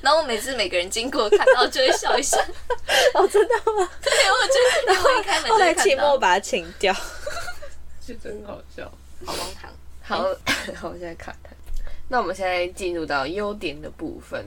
然后我每次每个人经过看到就会笑一下，<laughs> 哦，真的吗？对，我就然后一开门就后来会看到期末把它请掉。是真好笑。好荒唐。好，<coughs> 好，我现在卡它。那我们现在进入到优点的部分，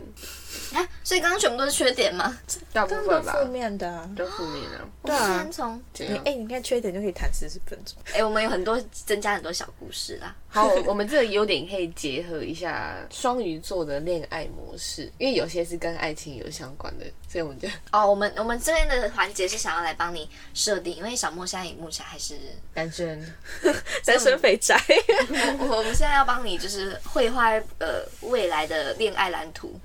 啊，所以刚刚全部都是缺点吗？大部分吧负面的啊。都负面的。我们对啊先从你这样哎、你看缺点就可以谈四十分钟。哎，我们有很多增加很多小故事啦。好，我们这个优点可以结合一下双鱼座的恋爱模式，因为有些是跟爱情有相关的，所以我们就哦，我们我们这边的环节是想要来帮你设定，因为小莫现在目前还是，单身。<laughs> 单身肥宅，我 <laughs> 我们现在要帮你就是绘画呃未来的恋爱蓝图。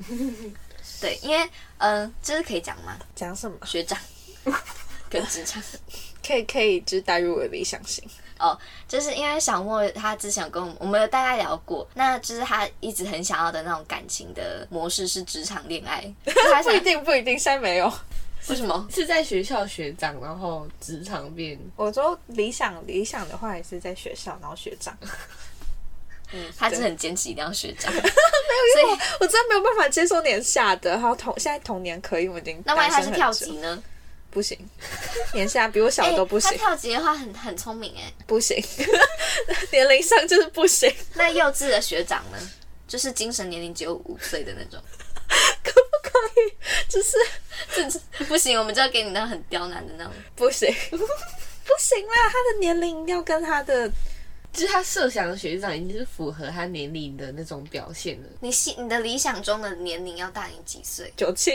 对，因为嗯、呃，这是可以讲吗？讲什么？学长 <laughs> 跟职场。<laughs> 可以可以，就是带入我的理想型。哦，就是因为小莫他之前有跟我们，我们有大概聊过，那就是他一直很想要的那种感情的模式是职场恋爱，<laughs> 不一定，不一定，现在没有。为什么？是在学校学长，然后职场变我说理想理想的话，也是在学校，然后学长。他是很坚持一定要学长，<laughs> 没有用我真的没有办法接受年下的，还有同现在同年可以，我已经那万一他是跳级呢？不行，<laughs> 年下比我小的都不哎他行，跳级的话很很聪明哎。不行，<laughs> 年龄上就是不行，那幼稚的学长呢？就是精神年龄只有五岁的那种，可不可以？就是这不行，我们就要给你那种很刁难的那种。不行，不行啦，他的年龄一定要跟他的就是他设想的学长已经是符合他年龄的那种表现了。你系你的理想中的年龄要大你几岁？九七，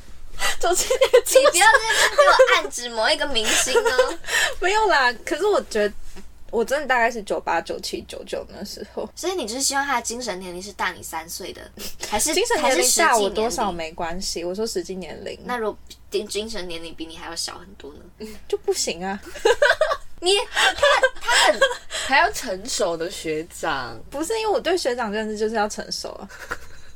<laughs> 九七年你不要在那边给我暗指某一个明星哦。<laughs> 没有啦，可是我觉得我真的大概是九八、九七、九九那时候，所以你就是希望他的精神年龄是大你三岁的，<laughs> 还是精神年龄还是大我多？少没关系。我说实际年龄那如果精精神年龄比你还要小很多呢？就不行啊，你他他很还要成熟的学长，<laughs> 不是因为我对学长认识就是要成熟啊。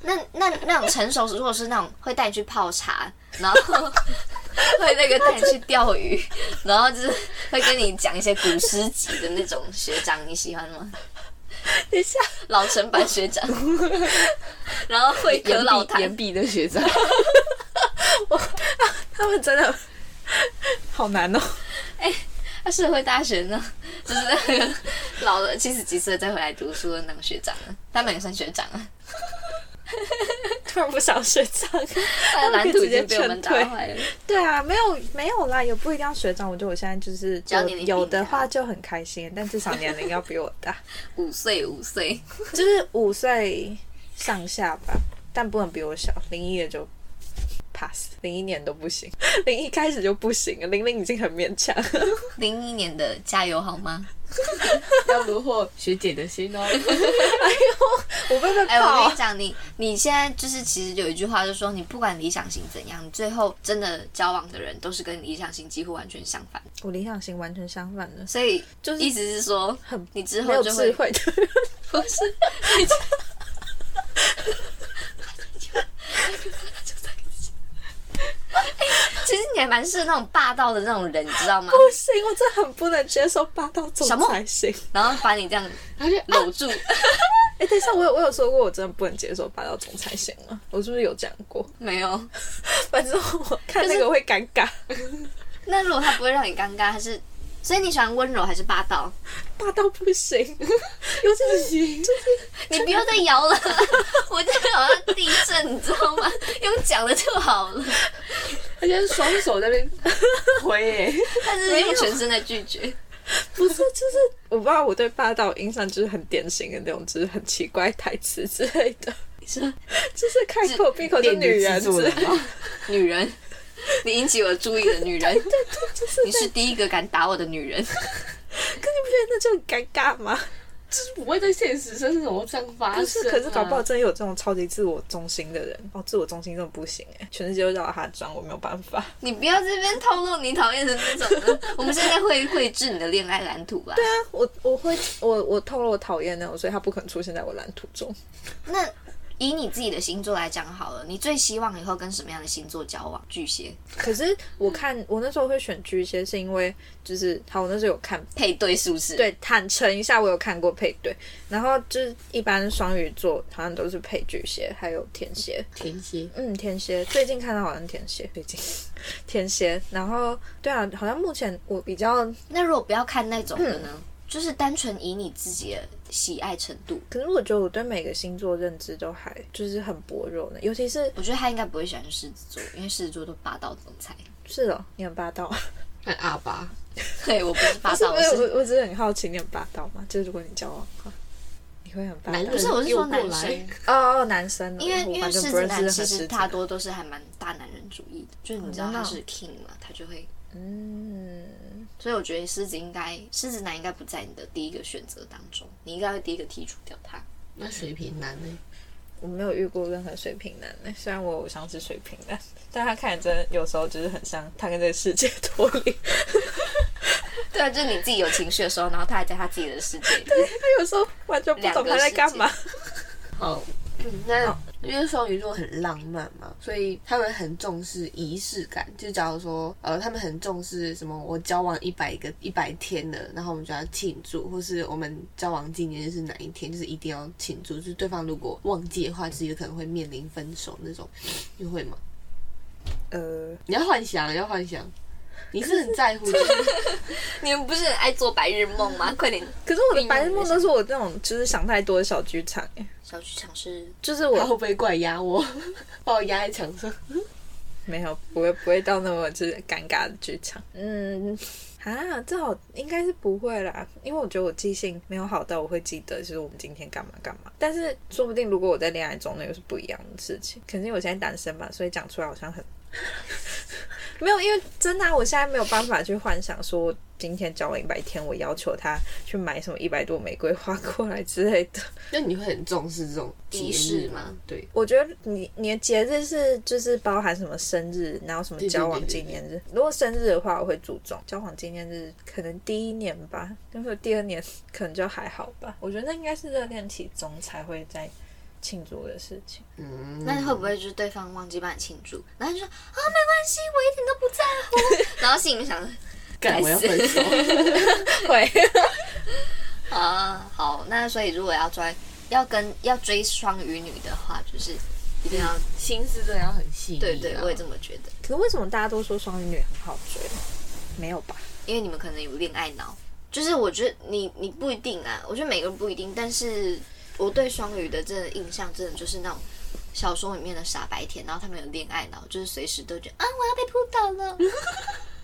那那那种成熟，如果是那种会带你去泡茶，然后 <laughs> 会那个带你去钓鱼，然后就是会跟你讲一些古诗集的那种学长，你喜欢吗？等一下，老成版学长，然后会有老坛壁岩，壁的学长，<laughs> 我他们真的好难哦。他社会大学呢，就是那个老了七十几岁再回来读书的那个学长啊，他们也算学长啊。突然不想学长，<laughs> 他的蓝图已经被我们打坏了。对啊，没有没有啦，也不一定要学长。我觉得我现在就是有只要年龄比有的话就很开心，但至少年龄要比我大，五岁五岁，就是五岁上下吧，但不能比我小。零一的就 pass，零一年都不行，<laughs> 零一开始就不行了，零零已经很勉强。<laughs> 零一年的加油好吗？<laughs> 要虏获学姐的心哦。我被被哎、我跟你，讲，你你现在就是其实有一句话就是说，你不管理想型怎样，你最后真的交往的人都是跟理想型几乎完全相反。我理想型完全相反的，所以就是意思是说，很你之后就会智慧的。不是 <laughs> 其实你还蛮适合那种霸道的那种人，你知道吗？不行，我真的很不能接受霸道总裁型。然后把你这样而且搂住，<laughs> 哎、等一下，我有我有说过我真的不能接受霸道总裁型吗？我是不是有讲过？没有。<laughs> 反正我看那个会尴尬，那如果他不会让你尴尬，还是所以你喜欢温柔还是霸道？霸道不行，尤其是就是你不要再摇了，我就好像地震，你知道吗？用讲的就好了，而且是双手在那边 <laughs> 挥耶，但是用全身在拒绝。<laughs> 不是，就是我不知道我对霸道印象就是很典型的那种，就是很奇怪台词之类的，就是开口闭口的女人之类的。女人，<laughs> 你引起我注意的女人，对对就是你是第一个敢打我的女人。可你不觉得那就很尴尬吗？就是不会在现实生活中这样发生、啊。可是，可是搞不好真的有这种超级自我中心的人哦，自我中心真的不行哎，全世界都绕着他转，我没有办法。你不要这边透露你讨厌的那种的，<laughs> 我们现在会绘制你的恋爱蓝图吧？对啊，我我会我我透露我讨厌那种，所以他不可能出现在我蓝图中。那以你自己的星座来讲好了，你最希望以后跟什么样的星座交往？巨蟹可是我看我那时候会选巨蟹，是因为就是好，我那时候有看配对是不是？，对，坦诚一下，我有看过配对，然后就是一般双鱼座好像都是配巨蟹，还有天蝎。天蝎，嗯，天蝎最近看到好像天蝎，最近天蝎，然后对啊，好像目前我比较，那如果不要看那种的呢？就是单纯以你自己的喜爱程度，可是我觉得我对每个星座认知都还就是很薄弱的，尤其是我觉得他应该不会喜欢狮子座，因为狮子座都霸道总裁。是哦，你很霸道，很阿巴，<laughs> 对我不是霸道，不我我我只是很好奇，你很霸道吗？就是如果你交往的话，你会很霸道。不是我是说男生，哦哦，男生哦，因为因为我反正狮子不认识男其实大多都是还蛮大男人主义的，就是你知道他是 king 嘛，他就会，嗯，所以我觉得狮子应该狮子男应该不在你的第一个选择当中，你应该会第一个剔除掉他。那水瓶男呢？我没有遇过任何水瓶男呢，虽然我偶像是水瓶男，但他看起来真的有时候就是很像他跟这个世界脱离，<laughs> 对啊，就是你自己有情绪的时候，然后他还在他自己的世界里。他有时候完全不懂他在干嘛。哦，嗯，那因为双鱼座很浪漫嘛，所以他们很重视仪式感。就假如说，呃，他们很重视什么，我交往一百个一百天了，然后我们就要庆祝，或是我们交往纪念日是哪一天，就是一定要庆祝。就是对方如果忘记的话，其实有可能会面临分手那种，你会吗？呃，你要幻想，要幻想。你是很在乎，就 <laughs> 是你们不是很爱做白日梦吗？快点，可是我的白日梦都是我这种就是想太多的小剧场，哎，小剧场是就是他会我不会过来压我，<laughs> 把我压在墙上？没有不会不会到那么就是尴尬的剧场。嗯，啊，这好应该是不会啦，因为我觉得我记性没有好到我会记得就是我们今天干嘛干嘛。但是说不定如果我在恋爱中，那又是不一样的事情。可是我现在单身嘛，所以讲出来好像很 <laughs> 没有，因为真的啊、我现在没有办法去幻想说今天交往一百天，我要求他去买什么一百朵玫瑰花过来之类的。那你会很重视这种仪节日式吗？对，我觉得你你的节日是就是包含什么生日，然后什么交往纪念日。如果生日的话，我会注重交往纪念日，可能第一年吧，但是第二年可能就还好吧。我觉得那应该是热恋期中才会在庆祝的事情。嗯，那会不会就是对方忘记帮你庆祝，然后就说啊没关系，我一点都不在乎，<laughs> 然后心里面想干我要分手？<laughs> 会，<laughs> 啊好，那所以如果要追要跟要追双鱼女的话，就是一定要、心思真的要很细腻啊。对对，我也这么觉得，可是为什么大家都说双鱼女很好追？没有吧？因为你们可能有恋爱脑，就是我觉得你你不一定啊，我觉得每个人不一定，但是我对双鱼的这个印象真的就是那种。小说里面的傻白甜，然后他们有恋爱脑，就是随时都觉得啊，我要被扑倒了。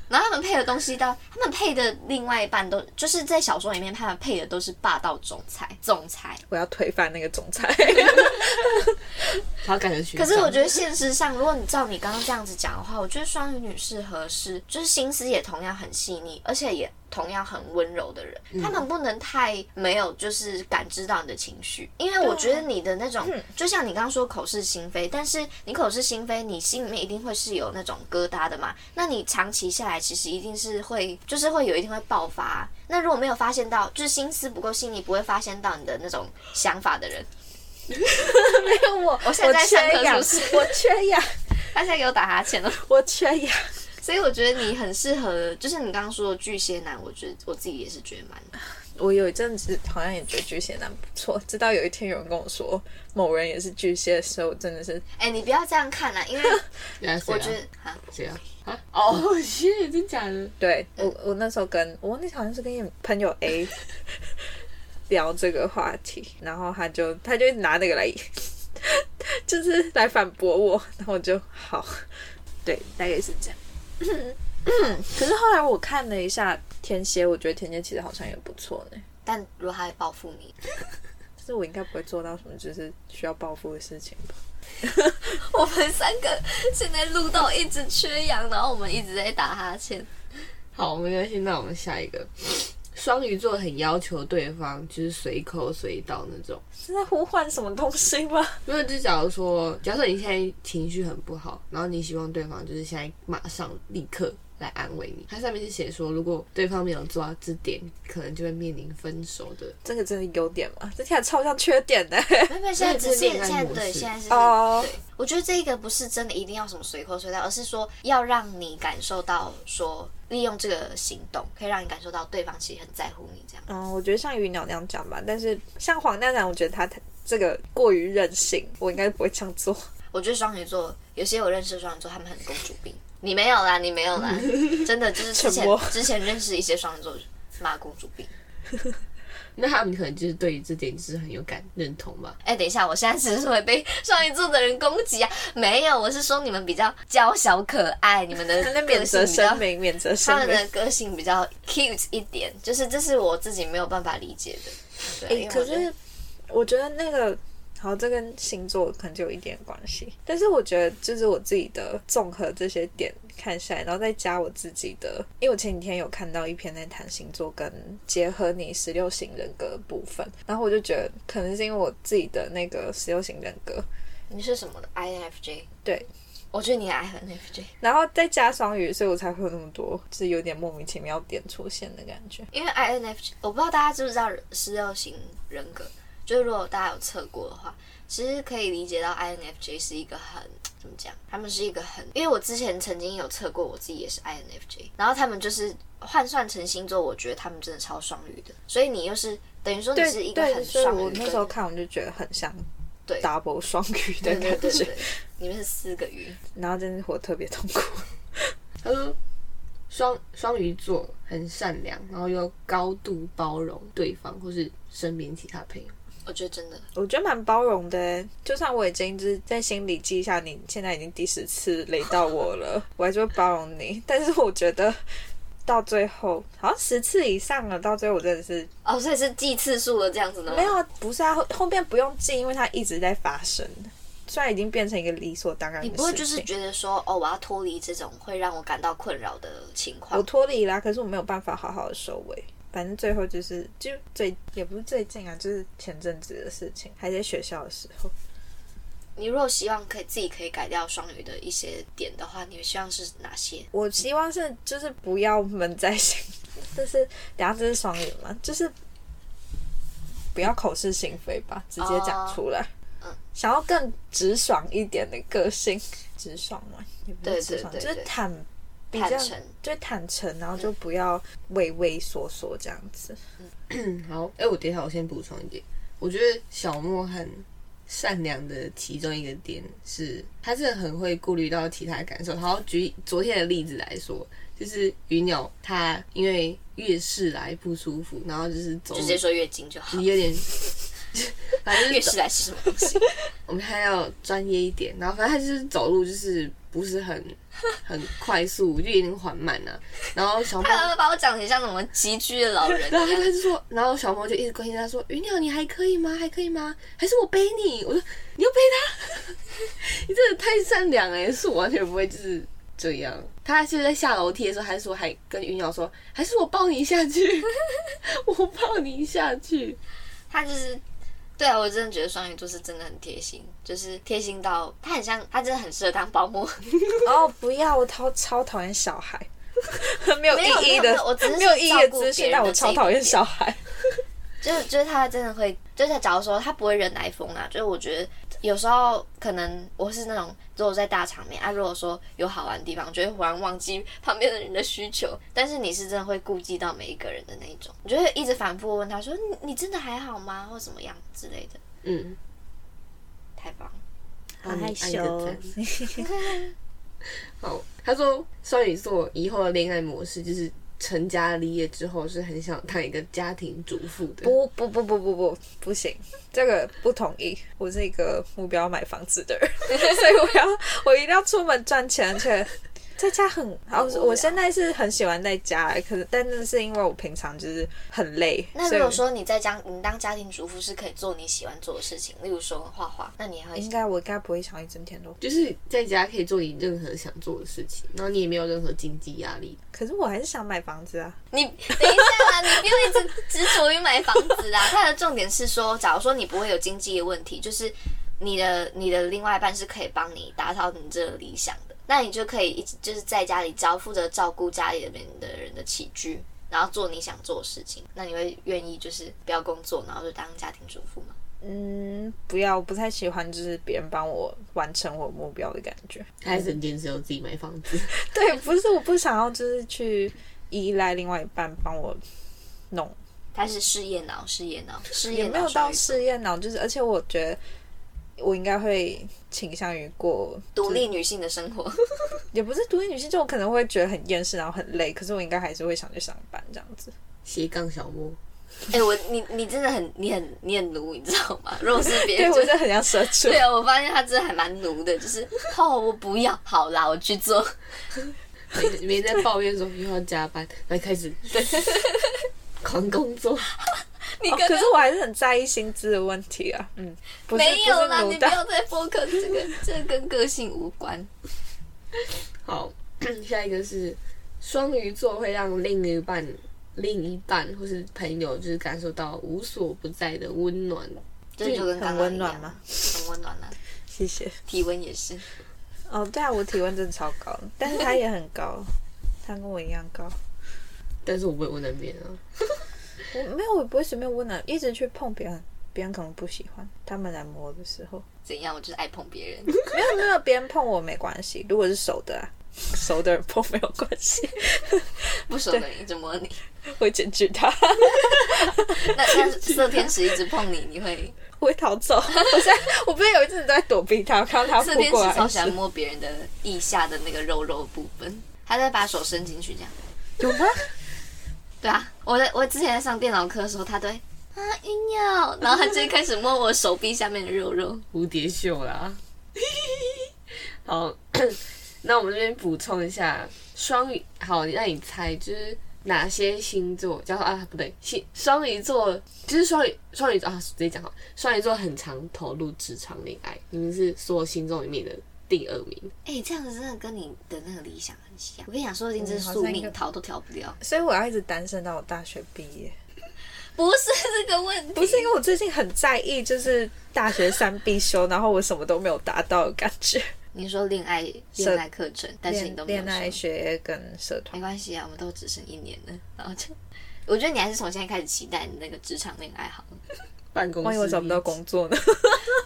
然后他们配的东西到，他们配的另外一半都就是在小说里面，他们配的都是霸道总裁，总裁。我要推翻那个总裁。<laughs> 他感觉学可是我觉得得现实上，如果你照你刚刚这样子讲的话，我觉得双鱼女是合适就是心思也同样很细腻，而且也同样很温柔的人。他们不能太没有就是感知到你的情绪，因为我觉得你的那种，就像你刚刚说口是心非，但是你口是心非，你心里面一定会是有那种疙瘩的嘛。那你长期下来，其实一定是会就是会有一定会爆发。那如果没有发现到，就是心思不够细腻，不会发现到你的那种想法的人，<laughs> 没有我，我现在在上课缺氧，是不是我缺氧，<laughs> 他现在给我打哈欠了。<laughs> 我缺氧。所以我觉得你很适合，就是你刚刚说的巨蟹男，我觉得我自己也是觉得蛮。我有一阵子好像也觉得巨蟹男不错，直到有一天有人跟我说某人也是巨蟹的时候，我真的是哎、你不要这样看啊，因为我觉得啊，谁啊？啊 <laughs> 哦，谢，真假的？对我我那时候跟我那好像是跟你朋友 A <laughs> 聊这个话题，然后他就他就拿那个来，<laughs> 就是来反驳我，然后我就好，对，大概是这样。<coughs> 可是后来我看了一下天蝎，我觉得天蝎其实好像也不错呢。但如果他会报复你，但是我应该不会做到什么就是需要报复的事情吧？<laughs> 我们三个现在录到一直缺氧，然后我们一直在打哈欠。好，没关系，那我们下一个。<sniffs> 双鱼座很要求对方就是随口随到那种，是在呼唤什么东西吗？没有就假如说，假设你现在情绪很不好，然后你希望对方就是现在马上立刻来安慰你，它上面是写说，如果对方没有做到这点，可能就会面临分手的。这个真的优点吗？这听起来超像缺点的。没有没有，现在只是现在对，现在是哦对。我觉得这个不是真的一定要什么随口随到，而是说要让你感受到说，利用这个行动可以让你感受到对方其实很在乎你这样。嗯，我觉得像鱼鸟那样讲吧，但是像黄蛋蛋，我觉得他这个过于任性，我应该不会这样做。我觉得双鱼座有些我认识的双鱼座，他们很公主病。你没有啦，你没有啦，<laughs> 真的就是之前之前认识一些双鱼座骂公主病。<laughs> 那他们可能就是对于这点就是很有感认同吧。哎、等一下，我现在只是会被双鱼座的人攻击啊？没有，我是说你们比较娇小可爱，你们的 <laughs> 那免个性责比较声明，免责他声明。们的个性比较 cute 一点，就是这是我自己没有办法理解的。对，哎、可是我觉得那个。好，这跟星座可能就有一点关系，但是我觉得就是我自己的综合这些点看下来，然后再加我自己的，因为我前几天有看到一篇在谈星座跟结合你十六型人格的部分，然后我就觉得可能是因为我自己的那个十六型人格，你是什么的？INFJ？对，我觉得你也 INFJ，然后再加双鱼，所以我才会有那么多就是有点莫名其妙点出现的感觉。因为 INFJ，我不知道大家知不知道十六型人格，就是如果大家有测过的话，其实可以理解到 INFJ 是一个很怎么讲，他们是一个很，因为我之前曾经有测过，我自己也是 INFJ，然后他们就是换算成星座，我觉得他们真的超双鱼的，所以你又是等于说你是一个对，很双鱼跟，我那时候看我就觉得很像对 double 双鱼的对感觉，你们是四个鱼，然后真的活特别痛苦。他说，双双鱼座很善良，然后又高度包容对方或是身边其他朋友。我觉得真的。我觉得蛮包容的欸，就算我已经就是在心里记下你现在已经第十次雷到我了，我还是会包容你。但是我觉得到最后好像十次以上了，到最后我真的是哦，所以是记次数了这样子呢？没有，啊，不是啊，后后面不用记，因为它一直在发生。虽然已经变成一个理所当然的事情，你不会就是觉得说，哦，我要脱离这种会让我感到困扰的情况我况。脱离啦，可是我没有办法好好的收尾。反正最后就是就最也不是最近啊，就是前阵子的事情，还在学校的时候。你如果希望可以自己可以改掉双语的一些点的话，你希望是哪些？我希望是就是不要闷在心，就是等一下这是双语嘛，就是不要口是心非吧，直接讲出来。嗯想要更直爽一点的个性，直爽嘛，也不对是直爽，对对对就是坦比较坦诚就坦诚，然后就不要畏畏缩缩这样子。嗯，<clears throat> 好，哎、我等一下我先补充一点，我觉得小莫很善良的其中一个点是，他真的很会顾虑到其他感受。好，举昨天的例子来说，就是鱼鸟它因为月事来不舒服，然后就是走直接说月经就好。有点，<laughs> 反正月就是事来是什么东西？<laughs> 我们还要专业一点，然后反正他就是走路就是不是很很快速，就有点缓慢呐、然后小猫，他们把我讲得像什么急居的老人然后他。就说，然后小猫就一直关心他说：“鱼鸟，你还可以吗？还可以吗？还是我背你？”我说：“你要背他？<laughs> 你真的太善良哎、是我完全不会就是这样。”他就是在下楼梯的时候，还说还跟鱼鸟说：“还是我抱你下去，我抱你下去。”他就是，对啊，我真的觉得双鱼座是真的很贴心，就是贴心到他很像，他真的很适合当保姆。<laughs> 哦，不要，我超超讨厌小孩，<laughs> 没有意义的没有我只是没有意义的资讯，但我超讨厌小孩。就是就是他真的会，就是假如说他不会人来疯啊，就是我觉得有时候可能我是那种如果在大场面啊，如果说有好玩的地方，就会忽然忘记旁边的人的需求，但是你是真的会顾及到每一个人的那一种，你就会一直反复问他说你你真的还好吗，或怎么样之类的，嗯，太棒。了。帮你害羞赞。<laughs> 好，他说双鱼座以后的恋爱模式就是成家立业之后是很想当一个家庭主妇的。不不不不不不不行，这个不同意。我是一个目标买房子的人，<laughs> 所以我要我一定要出门赚钱，而且在家很，哦，无聊我现在是很喜欢在家，可是但那是因为我平常就是很累。那如果说你在家，你当家庭主妇是可以做你喜欢做的事情，例如说画画，那你还会应该我应该不会想一整天都，就是在家可以做你任何想做的事情，然后你也没有任何经济压力。可是我还是想买房子啊。你等一下啊，你不要一直执着于买房子啊。<laughs> 它的重点是说，假如说你不会有经济的问题，就是你的你的另外一半是可以帮你达到你这个理想的，那你就可以一直就是在家里只要负责照顾家里面的人的起居，然后做你想做的事情。那你会愿意就是不要工作，然后就当家庭主妇吗？嗯，不要，我不太喜欢就是别人帮我完成我目标的感觉。还是很坚持要自己买房子。<laughs> 对，不是我不想要就是去依赖另外一半帮我弄，他是事业脑，事业脑，事业脑没有到事业脑，就是而且我觉得我应该会倾向于过独立女性的生活。<laughs> 也不是独立女性，就我可能会觉得很厌世，然后很累，可是我应该还是会想去上班这样子。斜杠小莫，哎、我你你真的很你很你很奴，你知道吗？<laughs> 如果是别人就我真的很像社畜对。啊，我发现他真的还蛮奴的，就是 <laughs> 哦，我不要，好啦，我去做。没没在抱怨说又要加班，来开始对狂工作。<laughs> 哦你刚刚、可是我还是很在意薪资的问题啊。嗯，不是没有啦。你不要再 focus 这个，这跟个性无关。好，<coughs> 下一个是双鱼座会让另一半、另一半或是朋友，就是感受到无所不在的温暖。这就跟很温暖吗？很温暖啊，谢谢。体温也是。哦，对啊，我体温真的超高，但是他也很高，他跟我一样高。但是我不会温暖别人啊。<laughs> 我没有，我不会随便温暖，一直去碰别人，别人可能不喜欢。他们来摸的时候，怎样？我就是爱碰别人。<laughs> 没有没有，别人碰我没关系，如果是熟的、啊，熟的人碰没有关系，<laughs> 不熟的人一直摸你，会检举他，那那色天使一直碰你，你会我会逃走。我现在我不是有一阵子都在躲避他，我看到他色扑过来天使超喜欢，摸别人的腋下的那个肉肉部分，他在把手伸进去这样。有吗？对啊，我在我之前在上电脑课的时候，他都啊晕要，<laughs> 然后他就会开始摸我手臂下面的肉肉。蝴蝶袖啦。<laughs> 好，<coughs> 那我们这边补充一下，双鱼好，那你猜就是哪些星座？叫啊不对，星双鱼座就是双鱼双鱼座啊，直接讲好，双鱼座很常投入职场恋爱，你们是所有星座里面的第二名。哎、这样子真的跟你的那个理想我跟你讲，说不定这是宿命，逃都逃不掉。所以我要一直单身到我大学毕业。<laughs> 不是这个问题，不是因为我最近很在意，就是大学三必修，然后我什么都没有达到的感觉。你说恋爱恋爱课程，<laughs> 但是你都没有恋爱学业跟社团没，关系啊，我们都只剩一年了，然后就。我觉得你还是从现在开始期待你那个职场恋爱好了。办公室，万一我找不到，工作呢？<laughs>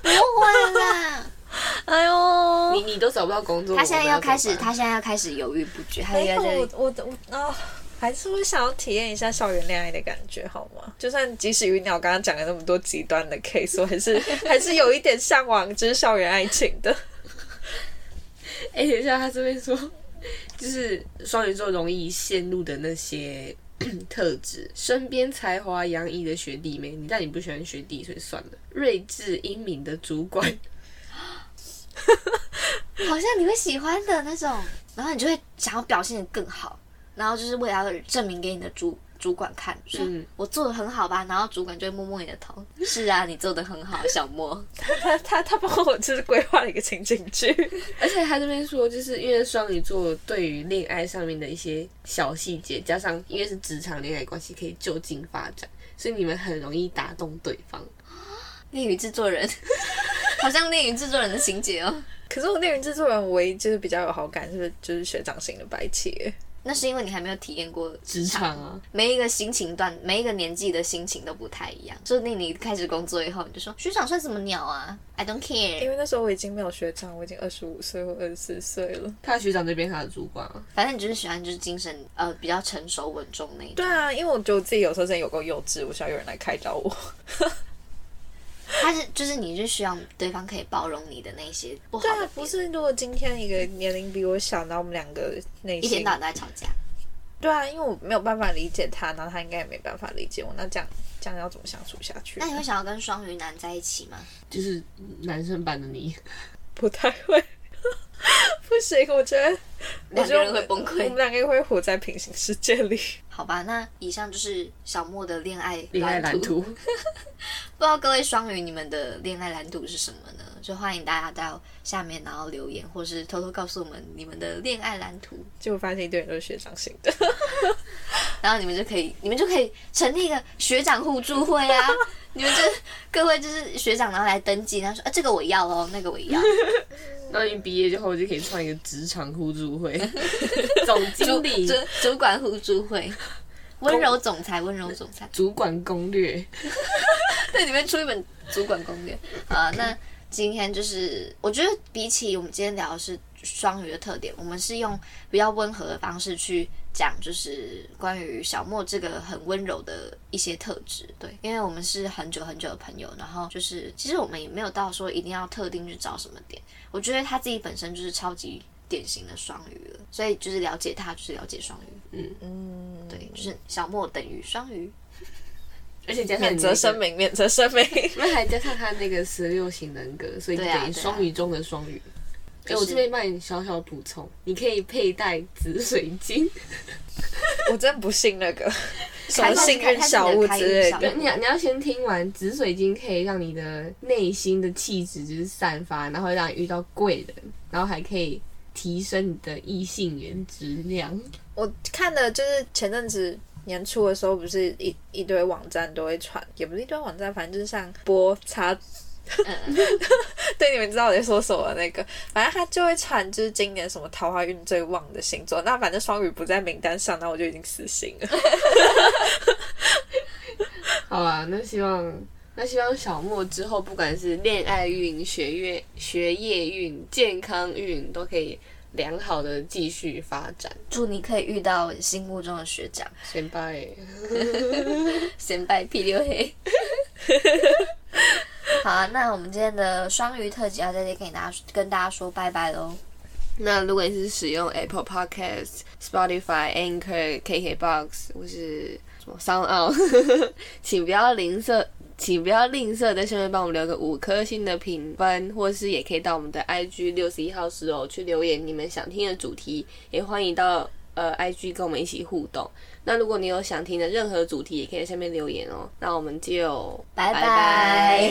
不会啦，<laughs> 哎呦，你你都找不到工作，他现在要开始，他现在要开始犹豫不决，他没有要在我我我啊、还是会想要体验一下校园恋爱的感觉，好吗？就算即使于鸟刚刚讲了那么多极端的 case，我还是 <laughs> 还是有一点向往就是校园爱情的。哎、等一下，他这边说，就是双鱼座容易陷入的那些特质，<clears throat> 身边才华洋溢的学弟妹，你但你不喜欢学弟，所以算了。睿智英明的主管，<laughs> 好像你会喜欢的那种，然后你就会想要表现的更好，然后就是为了要证明给你的主主管看，说、嗯我做的很好吧，然后主管就会摸摸你的头，<laughs> 是啊，你做的很好，小莫。<laughs> 他他他帮我就是规划了一个情景剧，而且他这边说，就是因为双鱼座对于恋爱上面的一些小细节，加上因为是职场恋爱关系，可以就近发展，所以你们很容易打动对方。恋与制作人，好像恋与制作人的情节哦。可是我恋人制作人唯一就是比较有好感，就是就是学长型的白切。那是因为你还没有体验过职场啊，每一个心情段，每一个年纪的心情都不太一样。说不定你开始工作以后，你就说学长算什么鸟啊？I don't care。因为那时候我已经没有学长，我已经二十五岁或二十四岁了。他学长就变他的主管啊。反正你就是喜欢就是精神呃比较成熟稳重那一种。对啊，因为我觉得我自己有时候真的有够幼稚，我需要有人来开导我。他是就是你是希望对方可以包容你的那些不好对啊，不是如果今天一个年龄比我小，然后我们两个内心一天到晚都在吵架。对啊，因为我没有办法理解他，然后他应该也没办法理解我，那这样这样要怎么相处下去？那你会想要跟双鱼男在一起吗？就是男生版的你，<laughs> 不太会，<laughs> 不行，我觉得两个人会崩溃我们。两个会活在平行世界里。好吧，那以上就是小莫的恋爱恋爱蓝图，<laughs> 不知道各位双鱼你们的恋爱蓝图是什么呢？就欢迎大家到下面然后留言，或是偷偷告诉我们你们的恋爱蓝图，结果发现一堆人都是学长型的，<laughs> 然后你们就可以你们就可以成立一个学长互助会啊！你们就各位就是学长，然后来登记，然后说啊这个我要哦，那个我要，然后你毕业之后就可以创一个职场互助会，<laughs> 总主经理主主管互助会，温柔总裁，温柔总裁。主管攻略，<laughs> 对，里面出一本主管攻略啊、那今天就是，我觉得比起我们今天聊的是双鱼的特点，我们是用比较温和的方式去讲，就是关于小莫这个很温柔的一些特质。对，因为我们是很久很久的朋友，然后就是其实我们也没有到说一定要特定去找什么点，我觉得他自己本身就是超级。典型的双鱼了，所以就是了解他，就是了解双鱼。嗯嗯，对，就是小莫等于双鱼。而且加上免责声明，明，<laughs> 免责声明。那还加上他那个十六型人格，所以就等于双鱼中的双鱼。哎、就是我这边帮你小小补充，你可以佩戴紫水晶。<laughs> 我真不信那个 <laughs> 什么幸运小物之类的。你要你要先听完，紫水晶可以让你的内心的气质就是散发，然后让你遇到贵人，然后还可以提升你的异性缘质量。我看的就是前阵子年初的时候，不是一一堆网站都会传，也不是一堆网站，反正就是像播插。嗯，<laughs> 对，你们知道我在说什么那个，反正他就会传，就是今年什么桃花运最旺的星座。那反正双鱼不在名单上，那我就已经死心了。<laughs> 好啊，那希望那希望小莫之后，不管是恋爱运、学业学业运、健康运，都可以良好的继续发展。祝你可以遇到心目中的学长。先拜。<laughs> <laughs> 先拜屁溜黑。<laughs> 好啊，那我们今天的双鱼特辑要在这里跟大家跟大家说拜拜喽。那如果你是使用 Apple Podcast、Spotify、Anchor、KKBox 或是什么 Sound On，请不要吝啬，请不要吝啬在下面帮我们留个五颗星的评分，或是也可以到我们的 IG 六十一号室哦去留言你们想听的主题，也欢迎到呃 IG 跟我们一起互动。那如果你有想听的任何主题，也可以在下面留言哦。那我们就拜拜